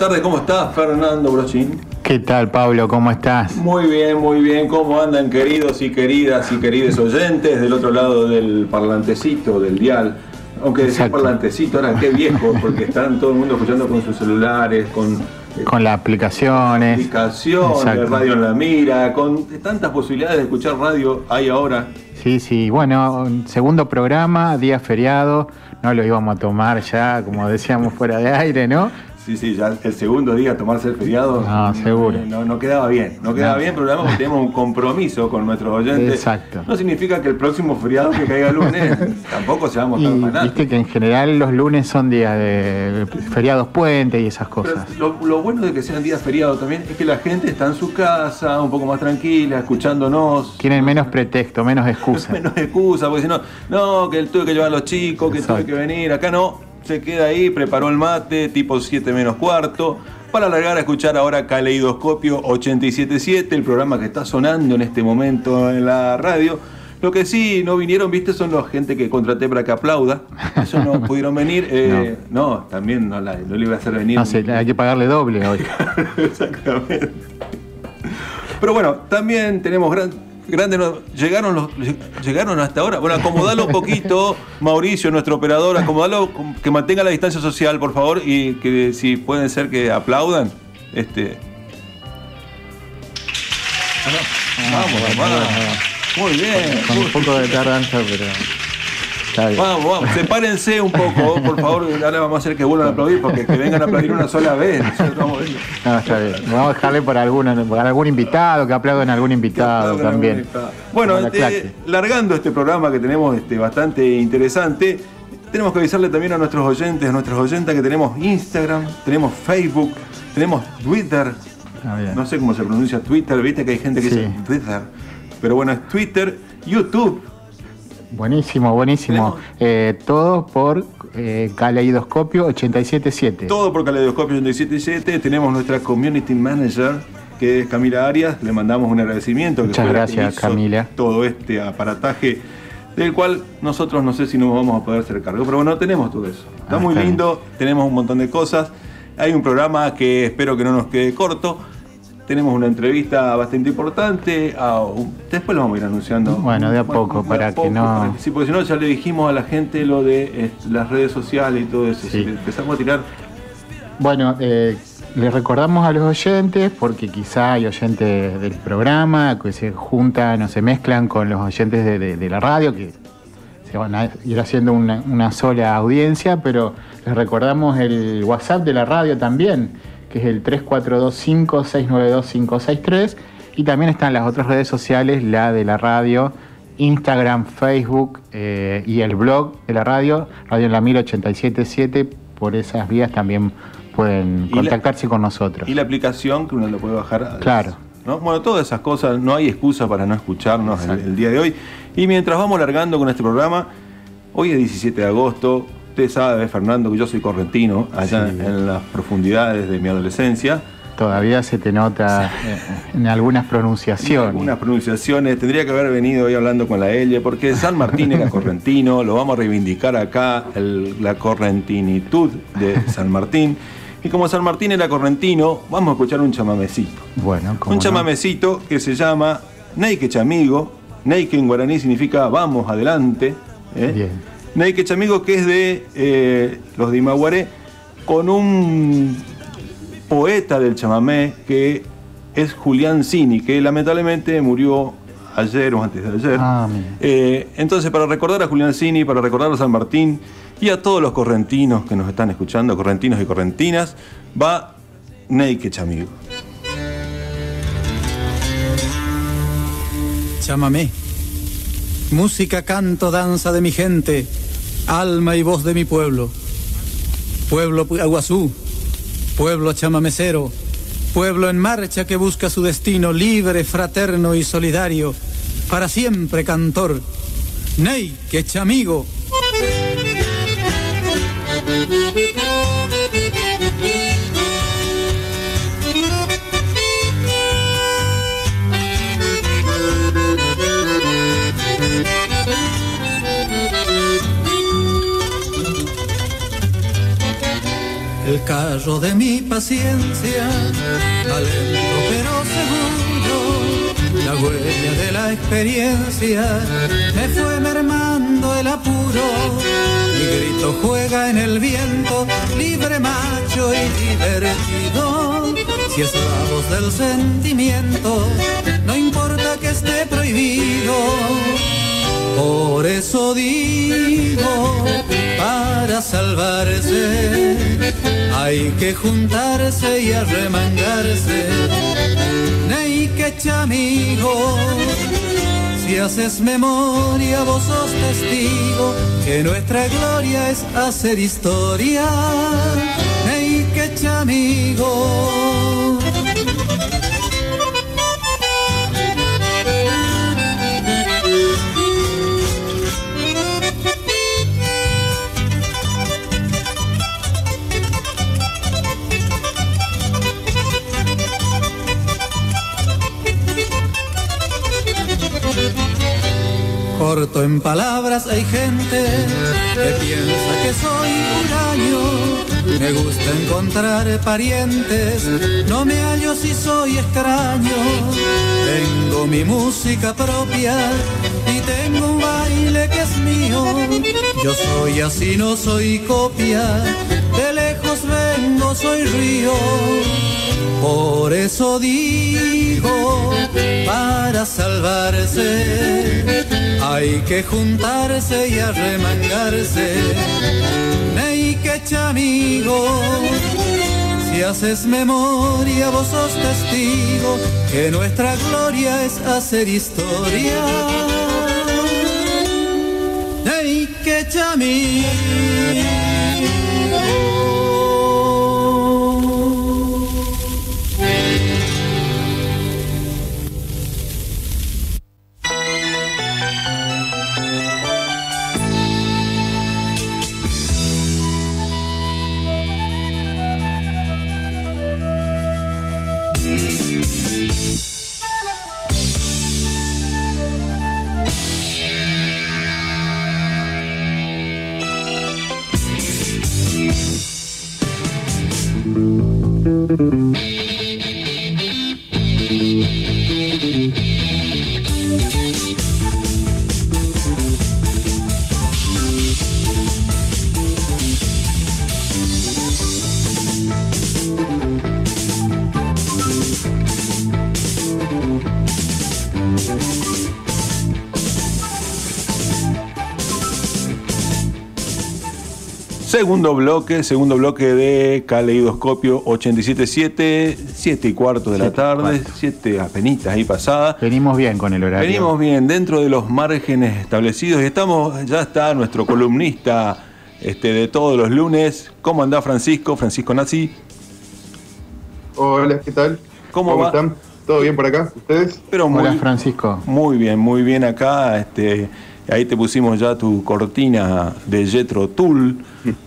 tardes, buenas tardes, ¿cómo estás, Fernando Brochin? ¿Qué tal, Pablo? ¿Cómo estás? Muy bien, muy bien. ¿Cómo andan, queridos y queridas y queridos oyentes del otro lado del parlantecito, del dial? Aunque Exacto. parlantecito, ahora qué viejo, porque están todo el mundo escuchando con sus celulares, con eh, Con las aplicaciones. aplicación, de radio en la mira, con tantas posibilidades de escuchar radio hay ahora. Sí, sí. Bueno, un segundo programa, día feriado. No lo íbamos a tomar ya, como decíamos, fuera de aire, ¿no? Sí, sí, ya el segundo día tomarse el feriado. No, seguro. eh, No, no quedaba bien. No quedaba No. bien, pero además tenemos un compromiso con nuestros oyentes. Exacto. No significa que el próximo feriado que caiga el lunes tampoco se va a Y viste que en general los lunes son días de feriados puentes y esas cosas. lo, lo bueno de que sean días feriados también es que la gente está en su casa, un poco más tranquila, escuchándonos. Tienen menos pretexto, menos excusa. menos excusa, porque si no, no, que tuve que llevar a los chicos, que Exacto. tuve que venir. Acá no, se queda ahí, preparó el mate, tipo 7 menos cuarto, para alargar a escuchar ahora Caleidoscopio 877, el programa que está sonando en este momento en la radio. Lo que sí no vinieron, viste, son los gente que contraté para que aplauda. Eso no pudieron venir. Eh, no. también no, la- no le iba a hacer venir. No sé, hay que pagarle doble hoy. Exactamente. Pero bueno, también tenemos gran, grandes. no- Llegaron, los, llegaron hasta ahora. Bueno, acomodalo un poquito, Mauricio, nuestro operador, acomodalo, que mantenga la distancia social, por favor, y que si pueden ser que aplaudan. Este. Vamos, vamos. Muy bien. Con un poco de tardanza, pero. Vamos, vamos, sepárense un poco, por favor. Ahora vamos a hacer que vuelvan a aplaudir, porque que vengan a aplaudir una sola vez. vamos a. No, está bien. Vamos a dejarle alguna, por algún invitado, que aplaudan a algún invitado también. Bueno, la eh, largando este programa que tenemos este, bastante interesante, tenemos que avisarle también a nuestros oyentes, a nuestras oyentas que tenemos Instagram, tenemos Facebook, tenemos Twitter. Ah. No sé cómo se pronuncia Twitter, viste que hay gente que Sí. dice Twitter. Pero bueno, es Twitter, YouTube. Buenísimo, buenísimo. Eh, todo por eh, Caleidoscopio 877. Todo por Caleidoscopio 877. Tenemos nuestra Community Manager, que es Camila Arias. Le mandamos un agradecimiento. Muchas que gracias, Camila. Todo este aparataje, del cual nosotros no sé si nos vamos a poder hacer cargo. Pero bueno, tenemos todo eso. Está Ah, muy está lindo, tenemos un montón de cosas. Hay un programa que espero que no nos quede corto. Tenemos una entrevista bastante importante. a un- después lo vamos a ir anunciando. Bueno, de a poco, para que no- para sí, porque si no, ya le dijimos a la gente lo de eh, las redes sociales y todo eso. Sí. Si empezamos a tirar Bueno, eh, les recordamos a los oyentes, porque quizá hay oyentes del programa que se juntan o se mezclan con los oyentes de, de- de la radio, que se van a ir haciendo una, una sola audiencia, pero les recordamos el WhatsApp de la radio también, que es el 3425-692-563, y también están las otras redes sociales, la de la radio, Instagram, Facebook eh, y el blog de la radio, Radio en la 1877, por esas vías también pueden la- contactarse con nosotros. y la aplicación que uno lo puede bajar. Claro. ¿no? Bueno, todas esas cosas, no hay excusa para no escucharnos el, el día de hoy. Y mientras vamos largando con este programa, hoy es 17 de agosto. Usted sabe, Fernando, que yo soy correntino, allá Sí. en las profundidades de mi adolescencia. Todavía se te nota en algunas pronunciaciones. Algunas pronunciaciones, tendría que haber venido hoy hablando con la Elle, porque San Martín era correntino, lo vamos a reivindicar acá, el- la correntinitud de San Martín. Y como San Martín era correntino, vamos a escuchar un chamamecito. Bueno, ¿cómo Un no? chamamecito que se llama Neike Chamigo. Neike en guaraní significa vamos adelante. ¿eh? Bien. Neike Chamigo que es de eh, los de Imaguaré con un poeta del chamamé que es Julián Cini, que lamentablemente murió ayer o antes de ayer. Ah. Eh, entonces, para recordar a Julián Cini, para recordar a San Martín y a todos los correntinos que nos están escuchando, correntinos y correntinas, va Neike Chamigo. Chámame. Música, canto, danza de mi gente, alma y voz de mi pueblo. Pueblo aguazú, pueblo chamamecero, pueblo en marcha que busca su destino libre, fraterno y solidario, para siempre cantor. Ney, que chamigo. Carro de mi paciencia, alento pero seguro, la huella de la experiencia me fue mermando el apuro. Mi grito juega en el viento, libre macho y divertido. Si es la voz del sentimiento, no importa que esté prohibido. Por eso digo, para salvarse hay que juntarse y arremangarse. Que amigo, si haces memoria vos sos testigo que nuestra gloria es hacer historia. Que amigo. En palabras hay gente que piensa que soy huraño. Me gusta encontrar parientes, no me hallo si soy extraño. Tengo mi música propia y tengo un baile que es mío. Yo soy así, no soy copia, de lejos vengo, soy río. Por eso digo, para salvarse, hay que juntarse y arremangarse. Que amigo, si haces memoria, vos sos testigo que nuestra gloria es hacer historia. Que amigo. Segundo bloque, segundo bloque de Caleidoscopio 87.7, 7 y cuarto de la tarde, cuarto. 7 apenitas ahí pasada. Venimos bien con el horario. Venimos bien, dentro de los márgenes establecidos y estamos, ya está nuestro columnista este, de todos los lunes. ¿Cómo anda Francisco? Francisco Nazi. Hola, ¿qué tal? ¿Cómo va? están? ¿Todo bien por acá? ¿Ustedes? Pero muy, Hola Francisco. muy bien, muy bien acá. Este, ahí te pusimos ya tu cortina de Jetro Tool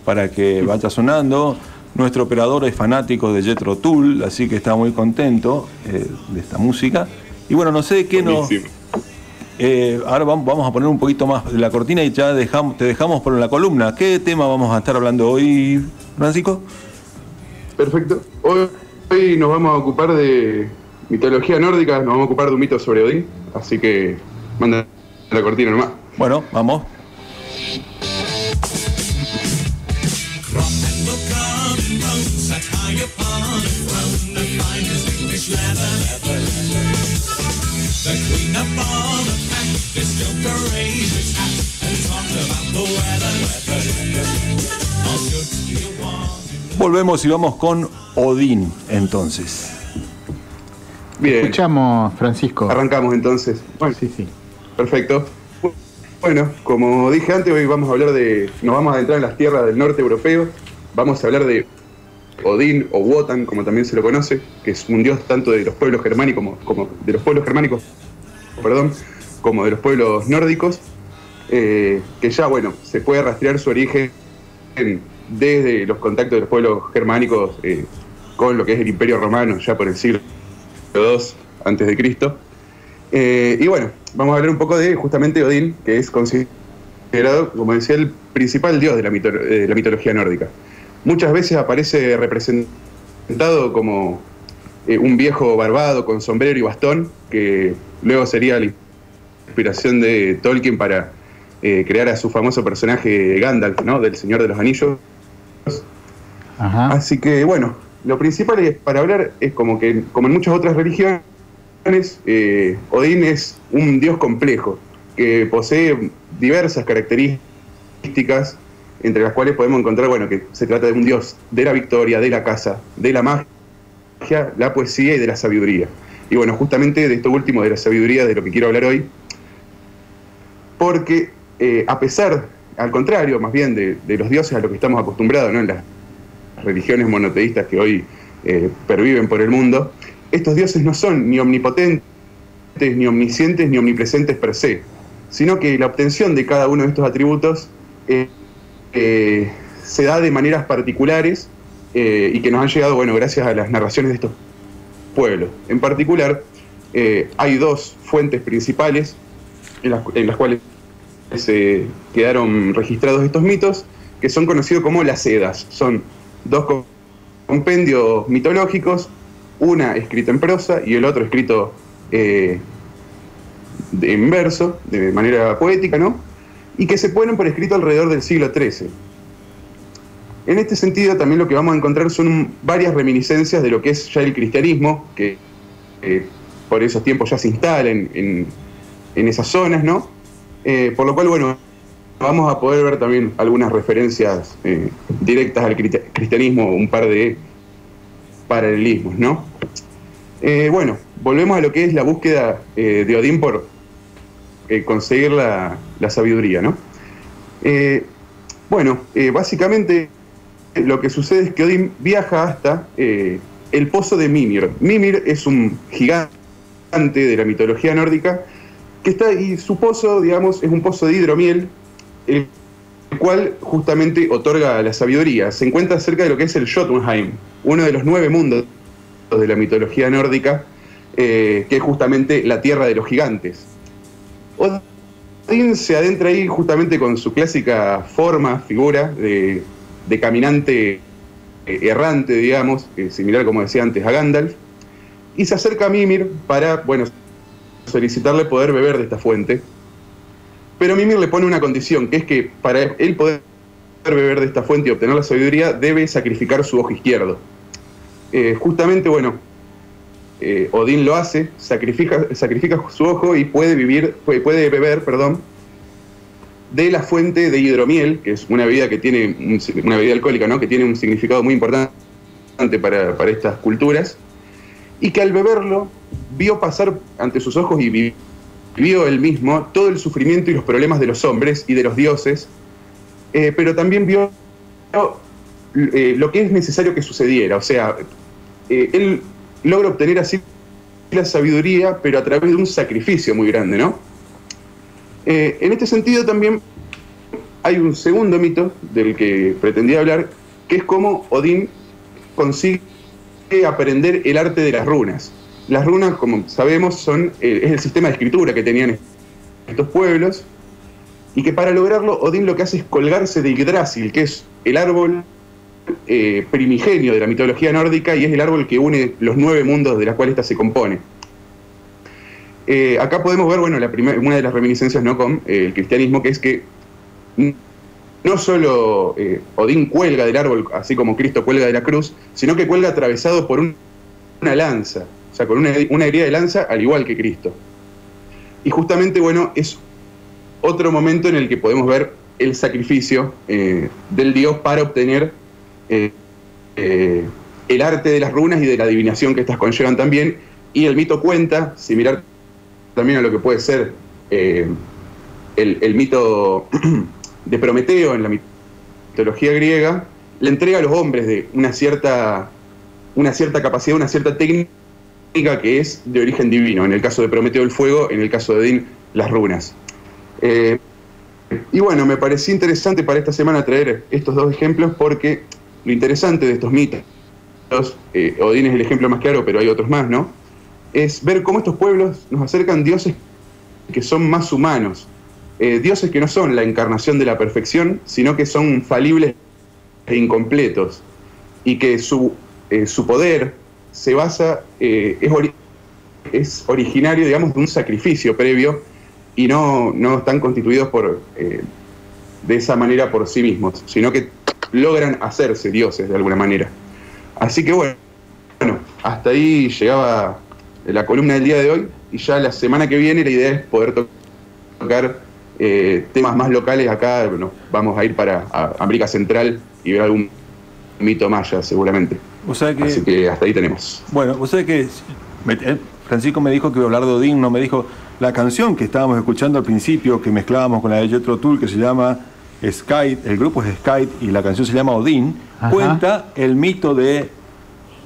para que vaya sonando. Nuestro operador es fanático de Jetro Tool, así que está muy contento eh, de esta música. Y bueno, no sé qué nos. Eh, ahora vamos, vamos a poner un poquito más de la cortina y ya dejamos, te dejamos por la columna. ¿Qué tema vamos a estar hablando hoy, Francisco? Perfecto. Hoy, hoy nos vamos a ocupar de mitología nórdica, nos vamos a ocupar de un mito sobre Odín, así que manda la cortina nomás. Bueno, vamos. Volvemos y vamos con Odín, entonces. Bien, Escuchamos, Francisco. arrancamos entonces. Bueno, Sí, sí. Perfecto. Bueno, como dije antes, hoy vamos a hablar de. Nos vamos a adentrar en las tierras del norte europeo. Vamos a hablar de Odín o Wotan, como también se lo conoce, que es un dios tanto de los pueblos germánicos como, de los pueblos germánicos, perdón, como de los pueblos nórdicos, eh, que ya bueno, se puede rastrear su origen desde los contactos de los pueblos germánicos eh, con lo que es el Imperio Romano, ya por el siglo II antes de Cristo. Eh, y bueno, vamos a hablar un poco de justamente Odín, que es considerado, como decía, el principal dios de la, mito- de la mitología nórdica. muchas veces aparece representado como eh, un viejo barbado con sombrero y bastón, que luego sería la inspiración de Tolkien para eh, crear a su famoso personaje Gandalf, ¿no? Del Señor de los Anillos. Ajá. Así que bueno, lo principal es, para hablar es como que, como en muchas otras religiones, eh, Odín es un dios complejo, que posee diversas características, entre las cuales podemos encontrar, bueno, que se trata de un dios de la victoria, de la casa, de la magia, la poesía y de la sabiduría. Y bueno, justamente de esto último, de la sabiduría, de lo que quiero hablar hoy, porque eh, a pesar, al contrario, más bien de, los dioses a los que estamos acostumbrados, ¿no? En las religiones monoteístas que hoy eh, perviven por el mundo, estos dioses no son ni omnipotentes, ni omniscientes, ni omnipresentes per se, sino que la obtención de cada uno de estos atributos eh, eh, se da de maneras particulares eh, y que nos han llegado, bueno, gracias a las narraciones de estos pueblos. En particular, hay dos fuentes principales en las, en las cuales se quedaron registrados estos mitos, que son conocidos como las Edas. Son dos co- compendios mitológicos, una escrita en prosa y el otro escrito eh, en verso, de manera poética, ¿no? Y que se ponen por escrito alrededor del siglo XIII. En este sentido, también lo que vamos a encontrar son varias reminiscencias de lo que es ya el cristianismo, que eh, por esos tiempos ya se instala en, esas zonas, ¿no? Eh, por lo cual, bueno, vamos a poder ver también algunas referencias directas al cristianismo, un par de paralelismos, ¿no? Eh, bueno, volvemos a lo que es la búsqueda eh, de Odín por eh, conseguir la, sabiduría, ¿no? Bueno, básicamente lo que sucede es que Odín viaja hasta el pozo de Mimir. Mimir es un gigante de la mitología nórdica que está y su pozo, digamos, es un pozo de hidromiel, el cual justamente otorga la sabiduría. Se encuentra cerca de lo que es el Jotunheim, uno de los nueve mundos de la mitología nórdica, eh, que es justamente la tierra de los gigantes. Odín se adentra ahí justamente con su clásica forma, figura de, de caminante eh, errante, digamos, eh, similar como decía antes a Gandalf, y se acerca a Mimir para, bueno, solicitarle poder beber de esta fuente. Pero Mimir le pone una condición, que es que para él poder beber de esta fuente y obtener la sabiduría, debe sacrificar su ojo izquierdo. Eh, justamente, bueno, eh, Odín lo hace, sacrifica, sacrifica su ojo y puede vivir, puede, beber, perdón, de la fuente de hidromiel, que es una bebida que tiene un- una bebida alcohólica, ¿no? Que tiene un significado muy importante para, para estas culturas, y que al beberlo vio pasar ante sus ojos y vi- vio él mismo todo el sufrimiento y los problemas de los hombres y de los dioses, eh, pero también vio eh, lo que es necesario que sucediera, o sea, eh, él logra obtener así la sabiduría, pero a través de un sacrificio muy grande, ¿no? En este sentido también hay un segundo mito del que pretendía hablar, que es cómo Odín consigue aprender el arte de las runas. Las runas, como sabemos, son, eh, es el sistema de escritura que tenían estos pueblos, y que para lograrlo Odín lo que hace es colgarse de Yggdrasil, que es el árbol eh, primigenio de la mitología nórdica y es el árbol que une los nueve mundos de los cuales ésta se compone. Eh, acá podemos ver, bueno, una de las reminiscencias ¿no? con el cristianismo, que es que no solo Odín cuelga del árbol, así como Cristo cuelga de la cruz, sino que cuelga atravesado por un- una lanza, o sea, con una, una herida de lanza, al igual que Cristo. Y justamente, bueno, es otro momento en el que podemos ver el sacrificio eh, del dios para obtener eh, eh, el arte de las runas y de la adivinación que estas conllevan también. Y el mito cuenta, similar también a lo que puede ser el, el mito de Prometeo en la mitología griega, la entrega a los hombres de una cierta, una cierta capacidad, una cierta técnica que es de origen divino. En el caso de Prometeo el fuego, en el caso de Odín las runas. Eh, y bueno, me pareció interesante para esta semana traer estos dos ejemplos porque lo interesante de estos mitos, eh, Odín es el ejemplo más claro, pero hay otros más, ¿no? Es ver cómo estos pueblos nos acercan dioses que son más humanos, eh, dioses que no son la encarnación de la perfección, sino que son falibles incompletos y que su, eh, su poder se basa, eh, es, ori- es originario, digamos, de un sacrificio previo y no, no están constituidos por, eh, de esa manera por sí mismos, sino que logran hacerse dioses de alguna manera. Así que bueno, bueno, hasta ahí llegaba la columna del día de hoy y ya la semana que viene la idea es poder to- tocar eh, temas más locales acá, bueno, vamos a ir para América Central y ver algún mito maya seguramente. O sea que, Así que hasta ahí tenemos. bueno, o sea que eh, Francisco me dijo que iba a hablar de Odín, no me dijo la canción que estábamos escuchando al principio, que mezclábamos con la de Jethro Tull, que se llama Sky, el grupo es Sky y la canción se llama Odín, Ajá. cuenta el mito de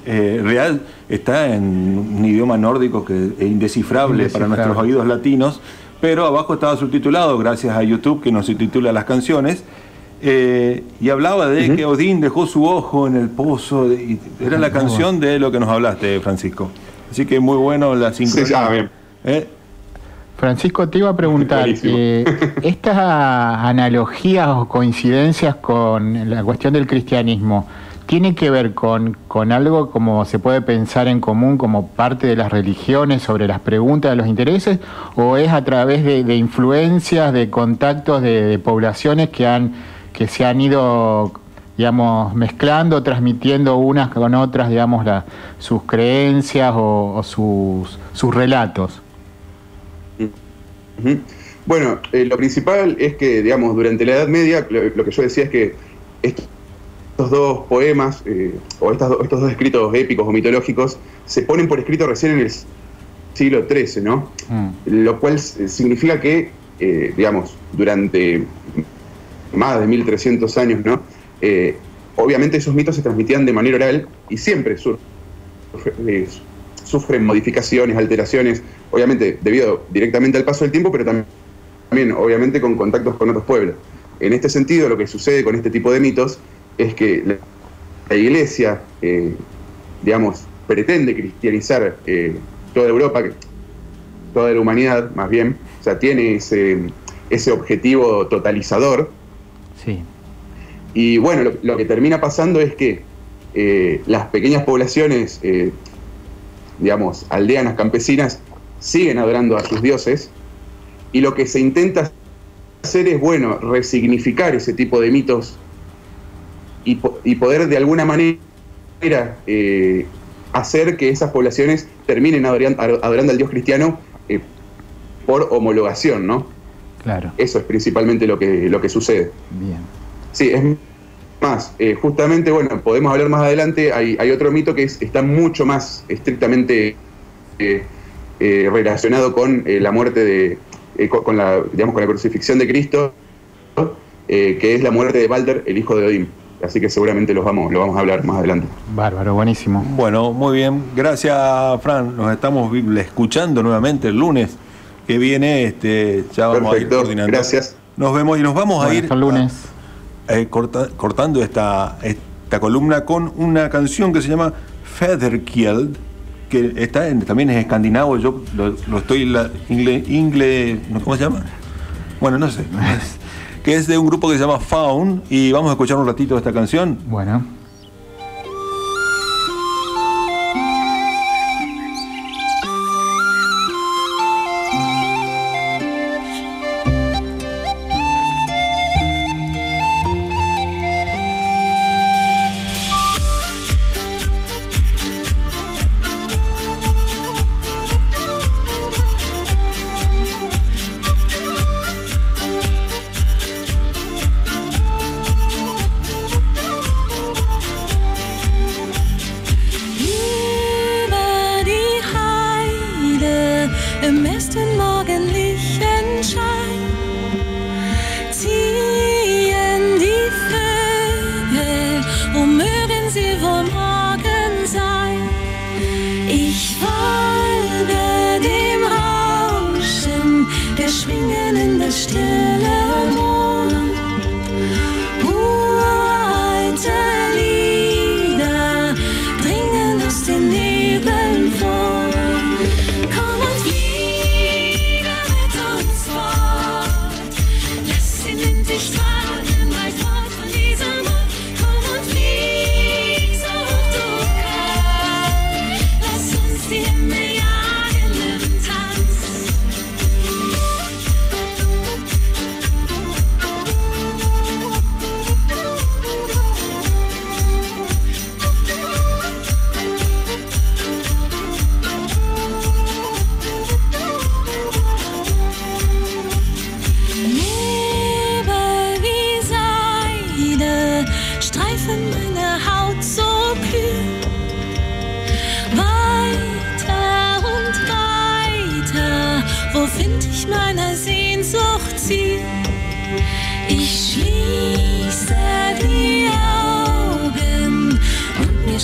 eh, real, está en un idioma nórdico que es indescifrable, para Indescifrable. nuestros oídos latinos, pero abajo estaba subtitulado gracias a YouTube que nos subtitula las canciones. Eh, y hablaba de que Odín dejó su ojo en el pozo. de- y era la canción de lo que nos hablaste, Francisco. Así que muy bueno la sincronía. Sí, ah, bien. ¿Eh? Francisco, te iba a preguntar, eh, estas analogías o coincidencias con la cuestión del cristianismo, ¿tiene que ver con, con algo como se puede pensar en común como parte de las religiones sobre las preguntas de los intereses? ¿O es a través de, de influencias, de contactos de, de poblaciones que, han, que se han ido digamos, mezclando, transmitiendo unas con otras, digamos, la- sus creencias o, o sus, sus relatos? Bueno, eh, lo principal es que, digamos, durante la Edad Media, lo, lo que yo decía es que estos dos poemas, eh, o estas estos dos escritos épicos o mitológicos, se ponen por escrito recién en el siglo XIII, ¿no? Mm. Lo cual significa que, eh, digamos, durante más de 1300 años, ¿no? Eh, obviamente esos mitos se transmitían de manera oral y siempre sur- eh, sufren modificaciones, alteraciones, obviamente debido directamente al paso del tiempo, pero tam- también, obviamente, con contactos con otros pueblos. En este sentido, lo que sucede con este tipo de mitos es que la, iglesia, eh, digamos, pretende cristianizar toda Europa, toda la humanidad, más bien, o sea, tiene ese objetivo totalizador, Y bueno, lo, que termina pasando es que eh, las pequeñas poblaciones, eh, digamos, aldeanas, campesinas, siguen adorando a sus dioses. Y lo que se intenta hacer es, bueno, resignificar ese tipo de mitos y, po- y poder de alguna manera eh, hacer que esas poblaciones terminen adoran- adorando al dios cristiano por homologación, ¿no? Claro, Eso es principalmente lo que, lo que sucede. bien. Sí, es más, eh, justamente, bueno, podemos hablar más adelante, hay, hay otro mito que es- está mucho más estrictamente eh, eh, relacionado con eh, la muerte de, eh, con, con la, digamos, con la crucifixión de Cristo, eh, que es la muerte de Balder, el hijo de Odín. Así que seguramente los vamos, lo vamos a hablar más adelante. Bárbaro, buenísimo. Bueno, muy bien. Gracias, Fran. Nos estamos escuchando nuevamente el lunes que viene. Este, ya vamos a ir coordinando. gracias. Nos vemos y nos vamos a ir hasta el lunes. eh, corta- cortando esta, esta columna con una canción que se llama Featherkield, que está en- también es escandinavo. Yo lo, lo estoy la, ingle, ingle-. ¿cómo se llama? Bueno, no sé. que es de un grupo que se llama Faun y vamos a escuchar un ratito esta canción. Bueno.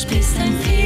Spitzenfeger.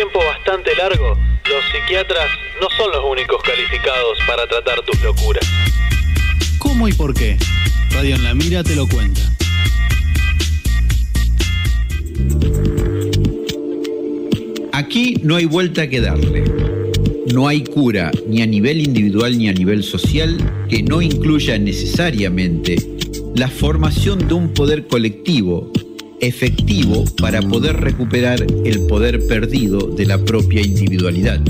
Tiempo bastante largo, los psiquiatras no son los únicos calificados para tratar tus locuras. ¿Cómo y por qué? Radio en la Mira te lo cuenta. Aquí no hay vuelta que darle. No hay cura ni a nivel individual ni a nivel social que no incluya necesariamente la formación de un poder colectivo efectivo para poder recuperar el poder perdido de la propia individualidad.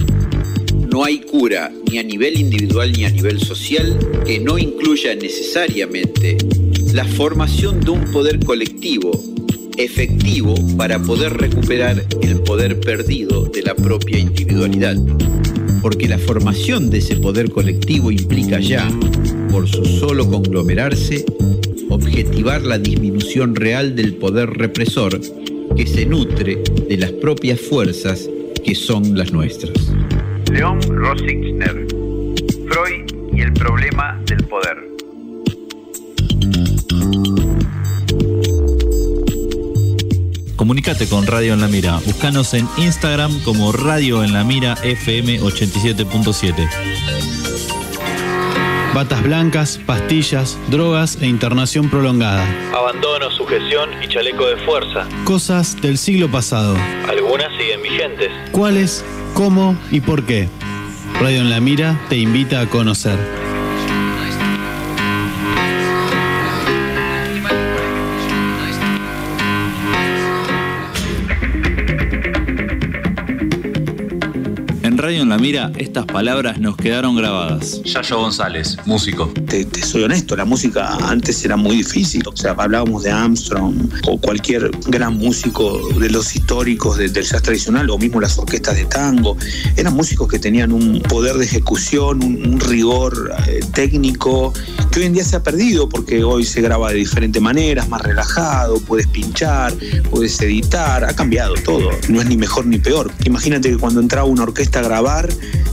No hay cura ni a nivel individual ni a nivel social que no incluya necesariamente la formación de un poder colectivo efectivo para poder recuperar el poder perdido de la propia individualidad. Porque la formación de ese poder colectivo implica ya, por su solo conglomerarse, objetivar la disminución real del poder represor que se nutre de las propias fuerzas que son las nuestras. León Rosichner, Freud y el problema del poder. Comunicate con Radio en la Mira. Búscanos en Instagram como Radio en la Mira FM 87.7. Batas blancas, pastillas, drogas e internación prolongada. Abandono, sujeción y chaleco de fuerza. Cosas del siglo pasado. Algunas siguen vigentes. ¿Cuáles? ¿Cómo y por qué? Radio en la Mira te invita a conocer. Radio en la Mira estas palabras nos quedaron grabadas. Yayo González, músico. Te, te soy honesto, la música antes era muy difícil. O sea, hablábamos de Armstrong o cualquier gran músico de los históricos de- del jazz tradicional o mismo las orquestas de tango. Eran músicos que tenían un poder de ejecución, un, un rigor eh, técnico que hoy en día se ha perdido porque hoy se graba de diferentes maneras, más relajado, puedes pinchar, puedes editar, ha cambiado todo. No es ni mejor ni peor. Imagínate que cuando entraba una orquesta a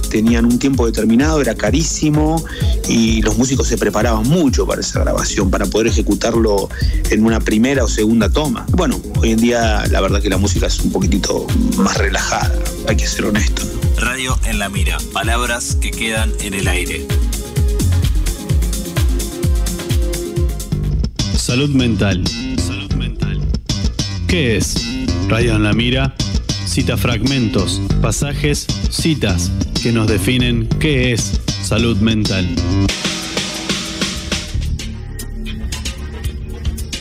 tenían un tiempo determinado, era carísimo y los músicos se preparaban mucho para esa grabación, para poder ejecutarlo en una primera o segunda toma. Bueno, hoy en día la verdad que la música es un poquitito más relajada, hay que ser honesto. Radio en la Mira. Palabras que quedan en el aire. Salud mental. Salud mental. ¿Qué es? Radio en la Mira. Cita fragmentos, pasajes, citas, que nos definen qué es salud mental.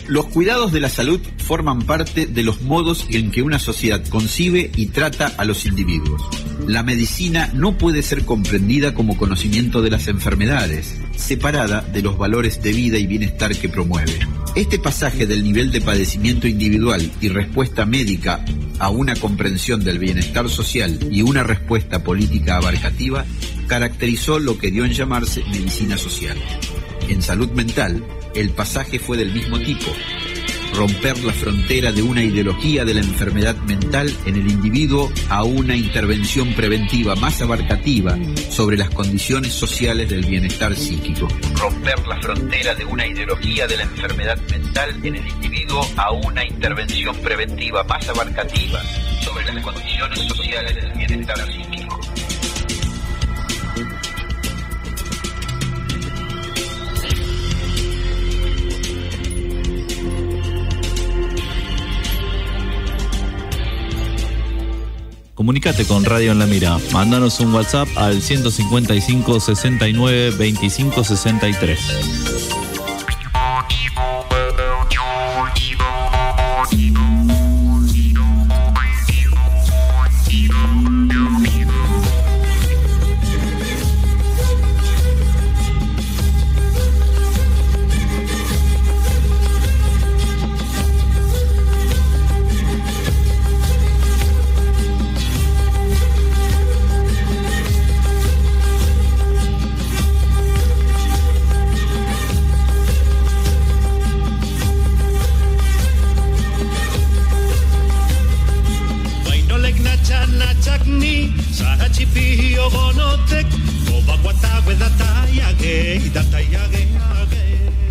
Los cuidados de la salud forman parte de los modos en que una sociedad concibe y trata a los individuos. La medicina no puede ser comprendida como conocimiento de las enfermedades, separada de los valores de vida y bienestar que promueve. Este pasaje del nivel de padecimiento individual y respuesta médica a una comprensión del bienestar social y una respuesta política abarcativa caracterizó lo que dio en llamarse medicina social. En salud mental, el pasaje fue del mismo tipo. Romper la frontera de una ideología de la enfermedad mental en el individuo a una intervención preventiva más abarcativa sobre las condiciones sociales del bienestar psíquico. Romper la frontera de una ideología de la enfermedad mental en el individuo a una intervención preventiva más abarcativa sobre las condiciones sociales del bienestar psíquico. Comunicate con Radio en la Mira. Mándanos un WhatsApp al 155 69 25 63.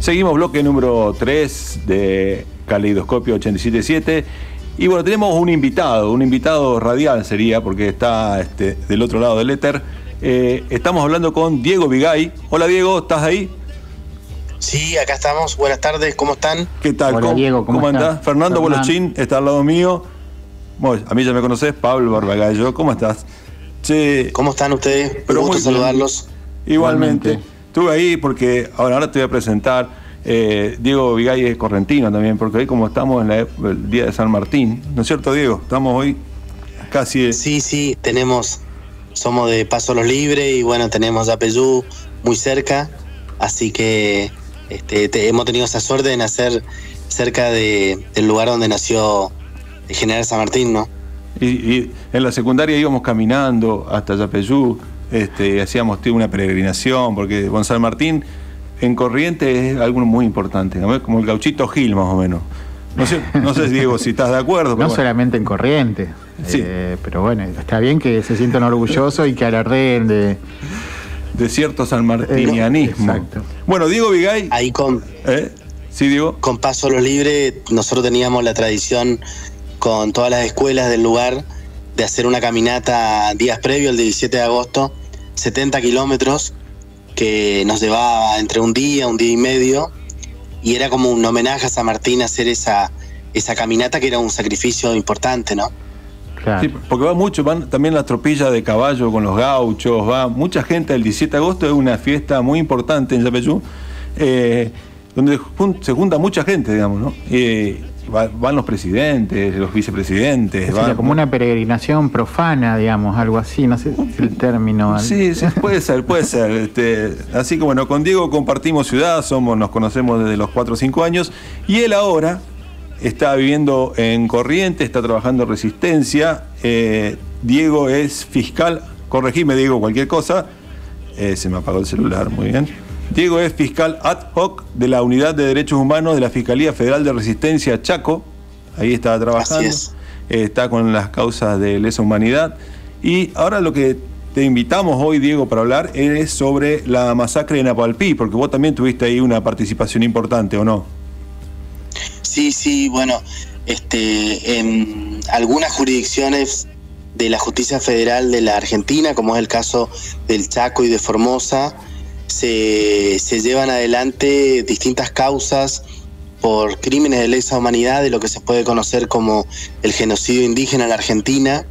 Seguimos bloque número 3 de Caleidoscopio 877. Y bueno, tenemos un invitado, un invitado radial sería, porque está este, del otro lado del éter. Eh, estamos hablando con Diego Vigay. Hola Diego, ¿estás ahí? Sí, acá estamos. Buenas tardes, ¿cómo están? ¿Qué tal? Hola, Diego, ¿cómo andás? estás? Fernando Fernando. Bolochín está al lado mío. Bueno, a mí ya me conoces, Pablo Barbagallo. ¿Cómo estás? Che, ¿Cómo están ustedes? Pero Un gusto saludarlos. Igualmente. Estuve ahí porque ahora, ahora te voy a presentar. eh, Diego Vigay es correntino también, porque hoy como estamos en la el día de San Martín, ¿no es cierto, Diego? Estamos hoy casi... Sí, sí, tenemos, somos de Paso Los Libres y bueno, tenemos Yapeyú muy cerca, así que este, te- hemos tenido esa suerte de nacer cerca de- del lugar donde nació el general San Martín, ¿no? Y, y en la secundaria íbamos caminando hasta Yapeyú, este, hacíamos una peregrinación, porque Gonzalo Martín en Corriente es algo muy importante, ¿no? como el gauchito Gil más o menos. No sé, no sé Diego, si estás de acuerdo. No bueno. solamente en corriente. Sí. eh, pero bueno, está bien que se sientan orgullosos y que alarden de. De cierto sanmartinianismo. exacto. Bueno, Diego Vigay. Ahí con. ¿Eh? Sí, Diego. Con Paso Los Libres, nosotros teníamos la tradición con todas las escuelas del lugar de hacer una caminata días previos, el 17 de agosto, 70 kilómetros, que nos llevaba entre un día, un día y medio, y era como un homenaje a San Martín hacer esa, esa caminata que era un sacrificio importante, ¿no? Sí, porque va mucho, van también las tropillas de caballo con los gauchos, va mucha gente el 17 de agosto, es una fiesta muy importante en Yapeyú, eh, donde se junta mucha gente, digamos, ¿no? Eh, van los presidentes, los vicepresidentes, Sería van- como una peregrinación profana, digamos, algo así, no sé si es el término. Sí, sí, puede ser, puede ser. Este, así que bueno, con Diego compartimos ciudad, somos, nos conocemos desde los 4 o 5 años, y él ahora está viviendo en Corrientes, está trabajando en Resistencia. Eh, Diego es fiscal, corregime Diego cualquier cosa, Eh, se me apagó el celular, muy bien. Diego es fiscal ad hoc de la Unidad de Derechos Humanos de la Fiscalía Federal de Resistencia Chaco, ahí está trabajando, está con las causas de lesa humanidad. Y ahora lo que te invitamos hoy, Diego, para hablar es sobre la masacre de Napalpí, porque vos también tuviste ahí una participación importante, ¿o no? Sí, sí, bueno, este, en algunas jurisdicciones de la justicia federal de la Argentina, como es el caso del Chaco y de Formosa, se, llevan adelante distintas causas por crímenes de lesa humanidad, de lo que se puede conocer como el genocidio indígena en la Argentina.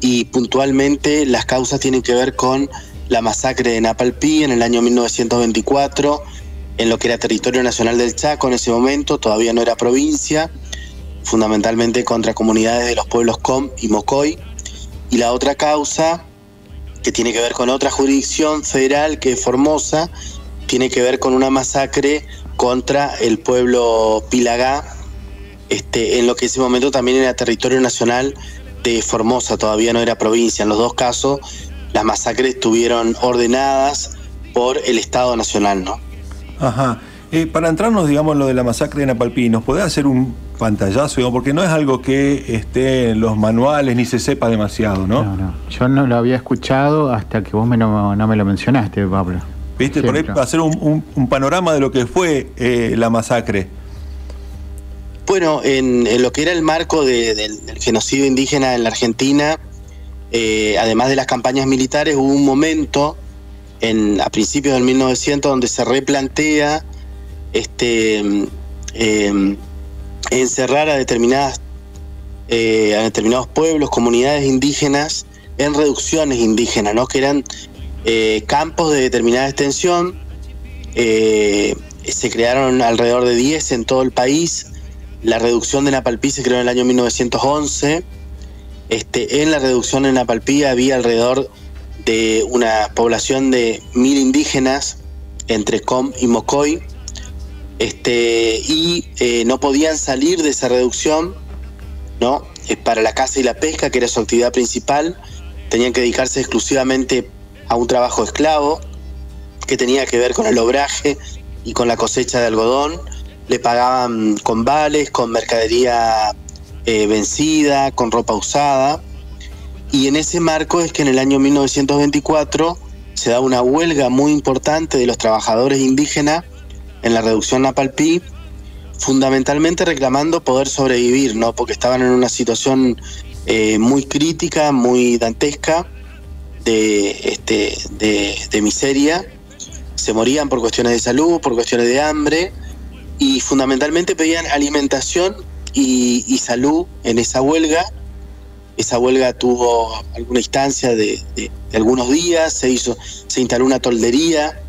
y puntualmente las causas tienen que ver con la masacre de Napalpí en el año 1924, en lo que era territorio nacional del Chaco en ese momento, todavía no era provincia, fundamentalmente contra comunidades de los pueblos Com y Mocoy. Y la otra causa, que tiene que ver con otra jurisdicción federal que Formosa, tiene que ver con una masacre contra el pueblo Pilagá, este, en lo que en ese momento también era territorio nacional de Formosa, todavía no era provincia. En los dos casos, las masacres estuvieron ordenadas por el Estado Nacional, ¿no? Ajá. Eh, para entrarnos, digamos, en lo de la masacre de Napalpí, ¿nos podés hacer un pantallazo? Digamos, porque no es algo que esté en los manuales ni se sepa demasiado, ¿no? No, no. Yo no lo había escuchado hasta que vos me no, no me lo mencionaste, Pablo. ¿Viste? Por ahí hacer un, un- un panorama de lo que fue eh, la masacre. Bueno, en, en lo que era el marco de- del, del genocidio indígena en la Argentina, eh, además de las campañas militares, hubo un momento en, a principios del 1900 donde se replantea este, eh, encerrar a determinadas eh, a determinados pueblos, comunidades indígenas en reducciones indígenas, ¿no? que eran eh, campos de determinada extensión. eh, se crearon alrededor de 10 en todo el país. La reducción de Napalpí se creó en el año 1911. Este, en la reducción en Napalpí había alrededor de una población de mil indígenas entre Com y Mocoy. Este, y eh, no podían salir de esa reducción ¿no? Eh, para la caza y la pesca, que era su actividad principal. Tenían que dedicarse exclusivamente a un trabajo esclavo que tenía que ver con el obraje y con la cosecha de algodón. Le pagaban con vales, con mercadería eh, vencida, con ropa usada. Y en ese marco es que en el año 1924 se da una huelga muy importante de los trabajadores indígenas en la reducción Napalpí, fundamentalmente reclamando poder sobrevivir, ¿no? Porque estaban en una situación eh, muy crítica, muy dantesca de, este, de, miseria. Se morían por cuestiones de salud, por cuestiones de hambre y fundamentalmente pedían alimentación y, y salud en esa huelga. Esa huelga tuvo alguna instancia de, de- de algunos días, se, hizo, se instaló una toldería,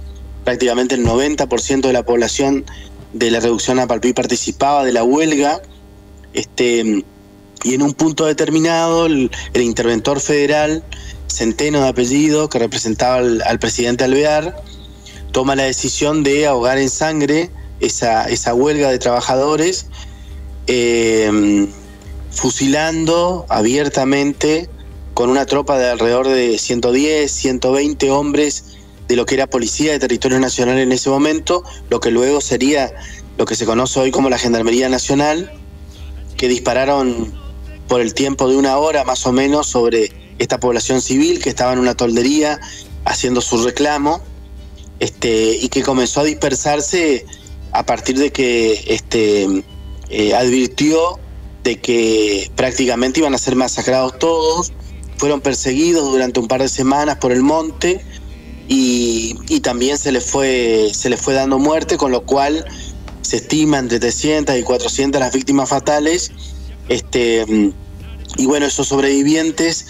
prácticamente el 90% de la población de la reducción a Palpí participaba de la huelga. Este, y en un punto determinado, el, interventor federal, Centeno de apellido, que representaba al, presidente Alvear, toma la decisión de ahogar en sangre esa, esa huelga de trabajadores, eh, fusilando abiertamente con una tropa de alrededor de 110, 120 hombres de lo que era Policía de Territorio Nacional en ese momento, lo que luego sería lo que se conoce hoy como la Gendarmería Nacional, que dispararon por el tiempo de una hora más o menos sobre esta población civil que estaba en una toldería haciendo su reclamo este, y que comenzó a dispersarse a partir de que este, eh, advirtió de que prácticamente iban a ser masacrados todos, fueron perseguidos durante un par de semanas por el monte y, también se les, fue, se les fue dando muerte, con lo cual se estima entre 300 y 400 las víctimas fatales. Este, y bueno, esos sobrevivientes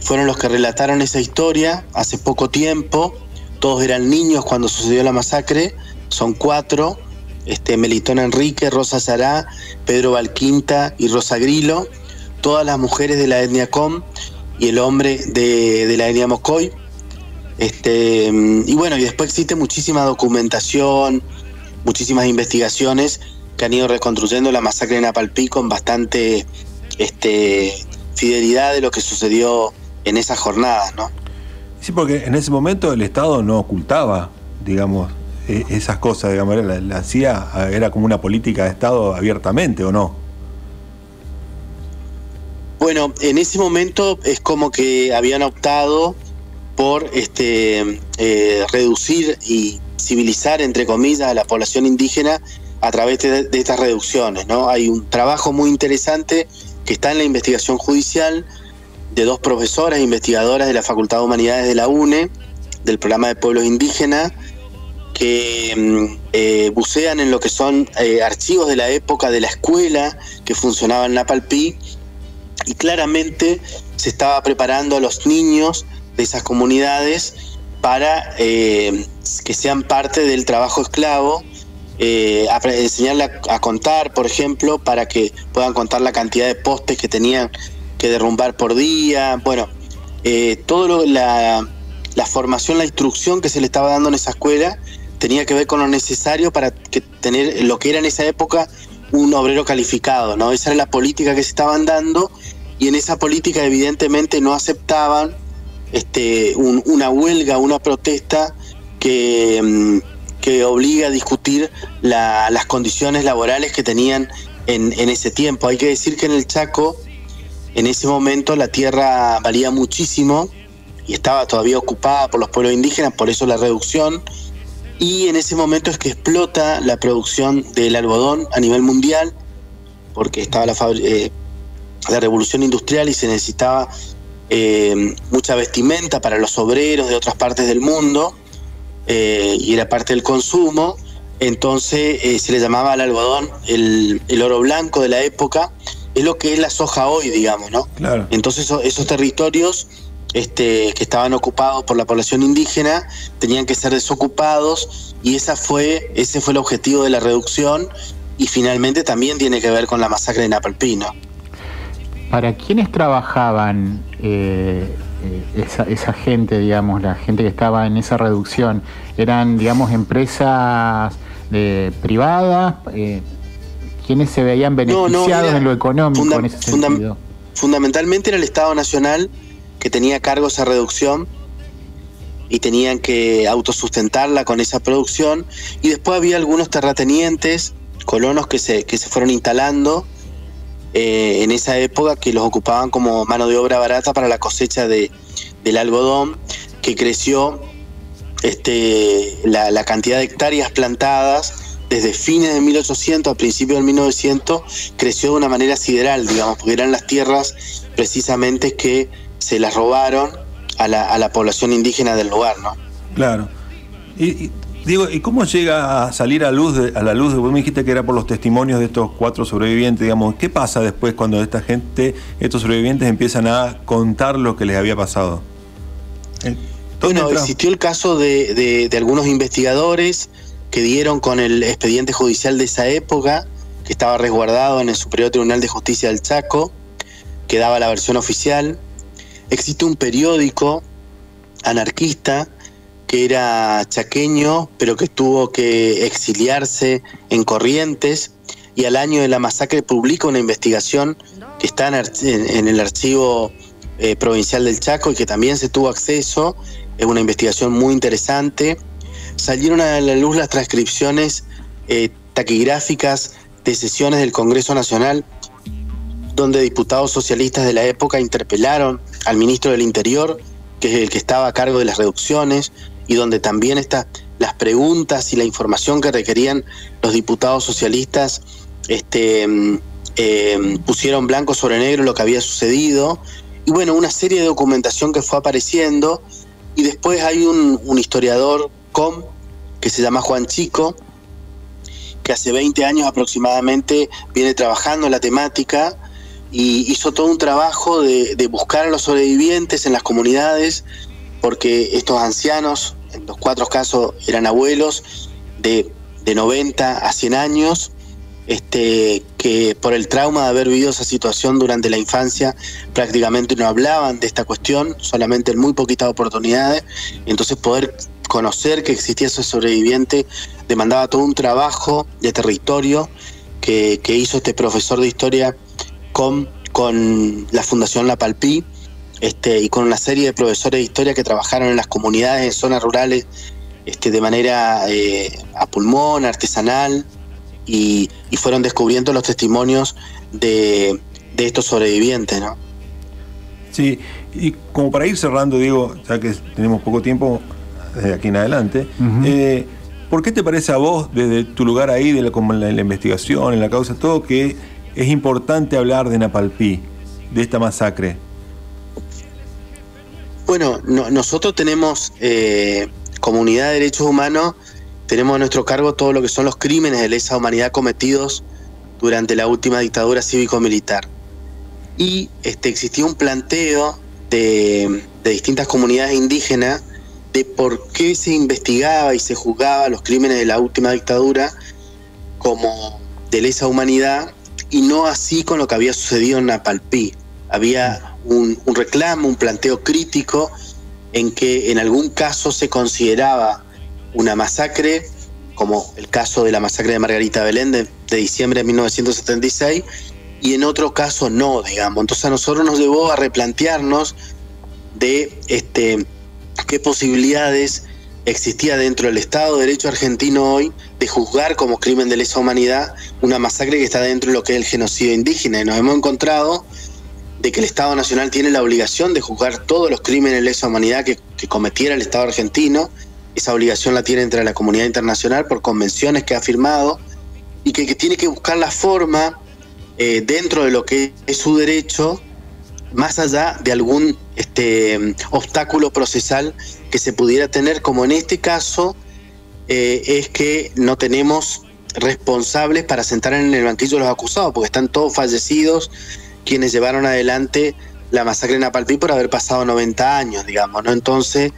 fueron los que relataron esa historia hace poco tiempo. Todos eran niños cuando sucedió la masacre, son cuatro, este, Melitón Enrique, Rosa Sará, Pedro Valquinta y Rosa Grilo, todas las mujeres de la etnia Com y el hombre de, de la etnia Mocoy. Este, y bueno, y después existe muchísima documentación, muchísimas investigaciones que han ido reconstruyendo la masacre de Napalpí con bastante este, fidelidad de lo que sucedió en esas jornadas, ¿no? Sí, porque en ese momento el Estado no ocultaba, digamos, eh, esas cosas, digamos, la, la hacía, era como una política de Estado abiertamente, ¿o no? Bueno, en ese momento es como que habían optado por este, eh, reducir y civilizar, entre comillas, a la población indígena a través de, estas reducciones. ¿no? Hay un trabajo muy interesante que está en la investigación judicial de dos profesoras investigadoras de la Facultad de Humanidades de la UNE, del programa de pueblos indígenas, que mm, eh, bucean en lo que son eh, archivos de la época de la escuela que funcionaba en Napalpí y claramente se estaba preparando a los niños de esas comunidades para eh, que sean parte del trabajo esclavo, eh, a- enseñarle a, contar, por ejemplo, para que puedan contar la cantidad de postes que tenían que derrumbar por día, bueno, eh, todo lo- la, la formación, la instrucción que se le estaba dando en esa escuela tenía que ver con lo necesario para que tener lo que era en esa época un obrero calificado, ¿no? Esa era la política que se estaban dando y en esa política evidentemente no aceptaban este, un- una huelga, una protesta que, mm, que obliga a discutir la- las condiciones laborales que tenían en, ese tiempo. Hay que decir que en el Chaco, en ese momento, la tierra valía muchísimo y estaba todavía ocupada por los pueblos indígenas, por eso la reducción. Y en ese momento es que explota la producción del algodón a nivel mundial, porque estaba la, eh, la revolución industrial y se necesitaba eh, mucha vestimenta para los obreros de otras partes del mundo eh, y era parte del consumo. Entonces eh, se le llamaba al algodón el, el oro blanco de la época. Es lo que es la soja hoy, digamos, ¿no? Claro. Entonces eso- esos territorios este, que estaban ocupados por la población indígena tenían que ser desocupados y esa fue, ese fue el objetivo de la reducción y finalmente también tiene que ver con la masacre de Napalpí, ¿no? ¿Para quiénes trabajaban eh, eh, esa, esa gente, digamos, la gente que estaba en esa reducción? ¿Eran, digamos, empresas eh, privadas? Eh, ¿Quiénes se veían No, no, beneficiados era en lo económico funda- en ese sentido? Fundamentalmente era el Estado Nacional que tenía a cargo esa reducción y tenían que autosustentarla con esa producción. Y después había algunos terratenientes, colonos que se, que se fueron instalando eh, en esa época que los ocupaban como mano de obra barata para la cosecha de, del algodón, que creció este, la, la cantidad de hectáreas plantadas desde fines de 1800 a principios del 1900 creció de una manera sideral, digamos, porque eran las tierras precisamente que se las robaron a la, a la población indígena del lugar, ¿no? Claro. Y, digo, ¿y cómo llega a salir a, luz de- a la luz? Vos me dijiste que era por los testimonios de estos cuatro sobrevivientes, digamos. ¿Qué pasa después cuando esta gente, estos sobrevivientes empiezan a contar lo que les había pasado? Eh, ¿dónde Bueno, existió el caso de, de- de algunos investigadores que dieron con el expediente judicial de esa época, que estaba resguardado en el Superior Tribunal de Justicia del Chaco, que daba la versión oficial. Existe un periódico anarquista que era chaqueño, pero que tuvo que exiliarse en Corrientes y al año de la masacre publica una investigación que está en, el archivo eh, provincial del Chaco y que también se tuvo acceso. Es una investigación muy interesante. Salieron a la luz las transcripciones eh, taquigráficas de sesiones del Congreso Nacional donde diputados socialistas de la época interpelaron al ministro del Interior, que es el que estaba a cargo de las reducciones, y donde también está las preguntas y la información que requerían los diputados socialistas este, mm, eh, pusieron blanco sobre negro lo que había sucedido. Y bueno, una serie de documentación que fue apareciendo. Y después hay un, historiador com que se llama Juan Chico, que hace 20 años aproximadamente viene trabajando en la temática y hizo todo un trabajo de buscar a los sobrevivientes en las comunidades, porque estos ancianos, en los cuatro casos eran abuelos de, de 90 a 100 años, este, que por el trauma de haber vivido esa situación durante la infancia prácticamente no hablaban de esta cuestión, solamente en muy poquitas oportunidades, entonces poder conocer que existía ese sobreviviente demandaba todo un trabajo de territorio que, hizo este profesor de historia con, con la Fundación La Palpí este, y con una serie de profesores de historia que trabajaron en las comunidades, en zonas rurales, este, de manera eh, a pulmón, artesanal, y, y fueron descubriendo los testimonios de, de estos sobrevivientes, ¿no? Sí, y como para ir cerrando, digo, ya que tenemos poco tiempo desde aquí en adelante, eh, ¿por qué te parece a vos, desde tu lugar ahí, de la, como en la, en la investigación, en la causa, todo, que es importante hablar de Napalpí, de esta masacre? Bueno, no- nosotros tenemos, eh, como unidad de derechos humanos, tenemos a nuestro cargo todo lo que son los crímenes de lesa humanidad cometidos durante la última dictadura cívico-militar. y este, existía un planteo de, de distintas comunidades indígenas de por qué se investigaba y se juzgaba los crímenes de la última dictadura como de lesa humanidad y no así con lo que había sucedido en Napalpí. Había un, un reclamo, un planteo crítico en que en algún caso se consideraba una masacre, como el caso de la masacre de Margarita Belén de, de diciembre de 1976, y en otro caso no, digamos. Entonces a nosotros nos llevó a replantearnos de este, qué posibilidades existía dentro del Estado de Derecho argentino hoy de juzgar como crimen de lesa humanidad una masacre que está dentro de lo que es el genocidio indígena. Y nos hemos encontrado de que el Estado Nacional tiene la obligación de juzgar todos los crímenes de lesa humanidad que, cometiera el Estado argentino. Esa obligación la tiene entre la comunidad internacional por convenciones que ha firmado y que, que tiene que buscar la forma eh, dentro de lo que es su derecho, más allá de algún este, obstáculo procesal que se pudiera tener, como en este caso eh, es que no tenemos responsables para sentar en el banquillo a los acusados, porque están todos fallecidos quienes llevaron adelante la masacre en Apalpí por haber pasado 90 años, digamos, ¿no? Entonces,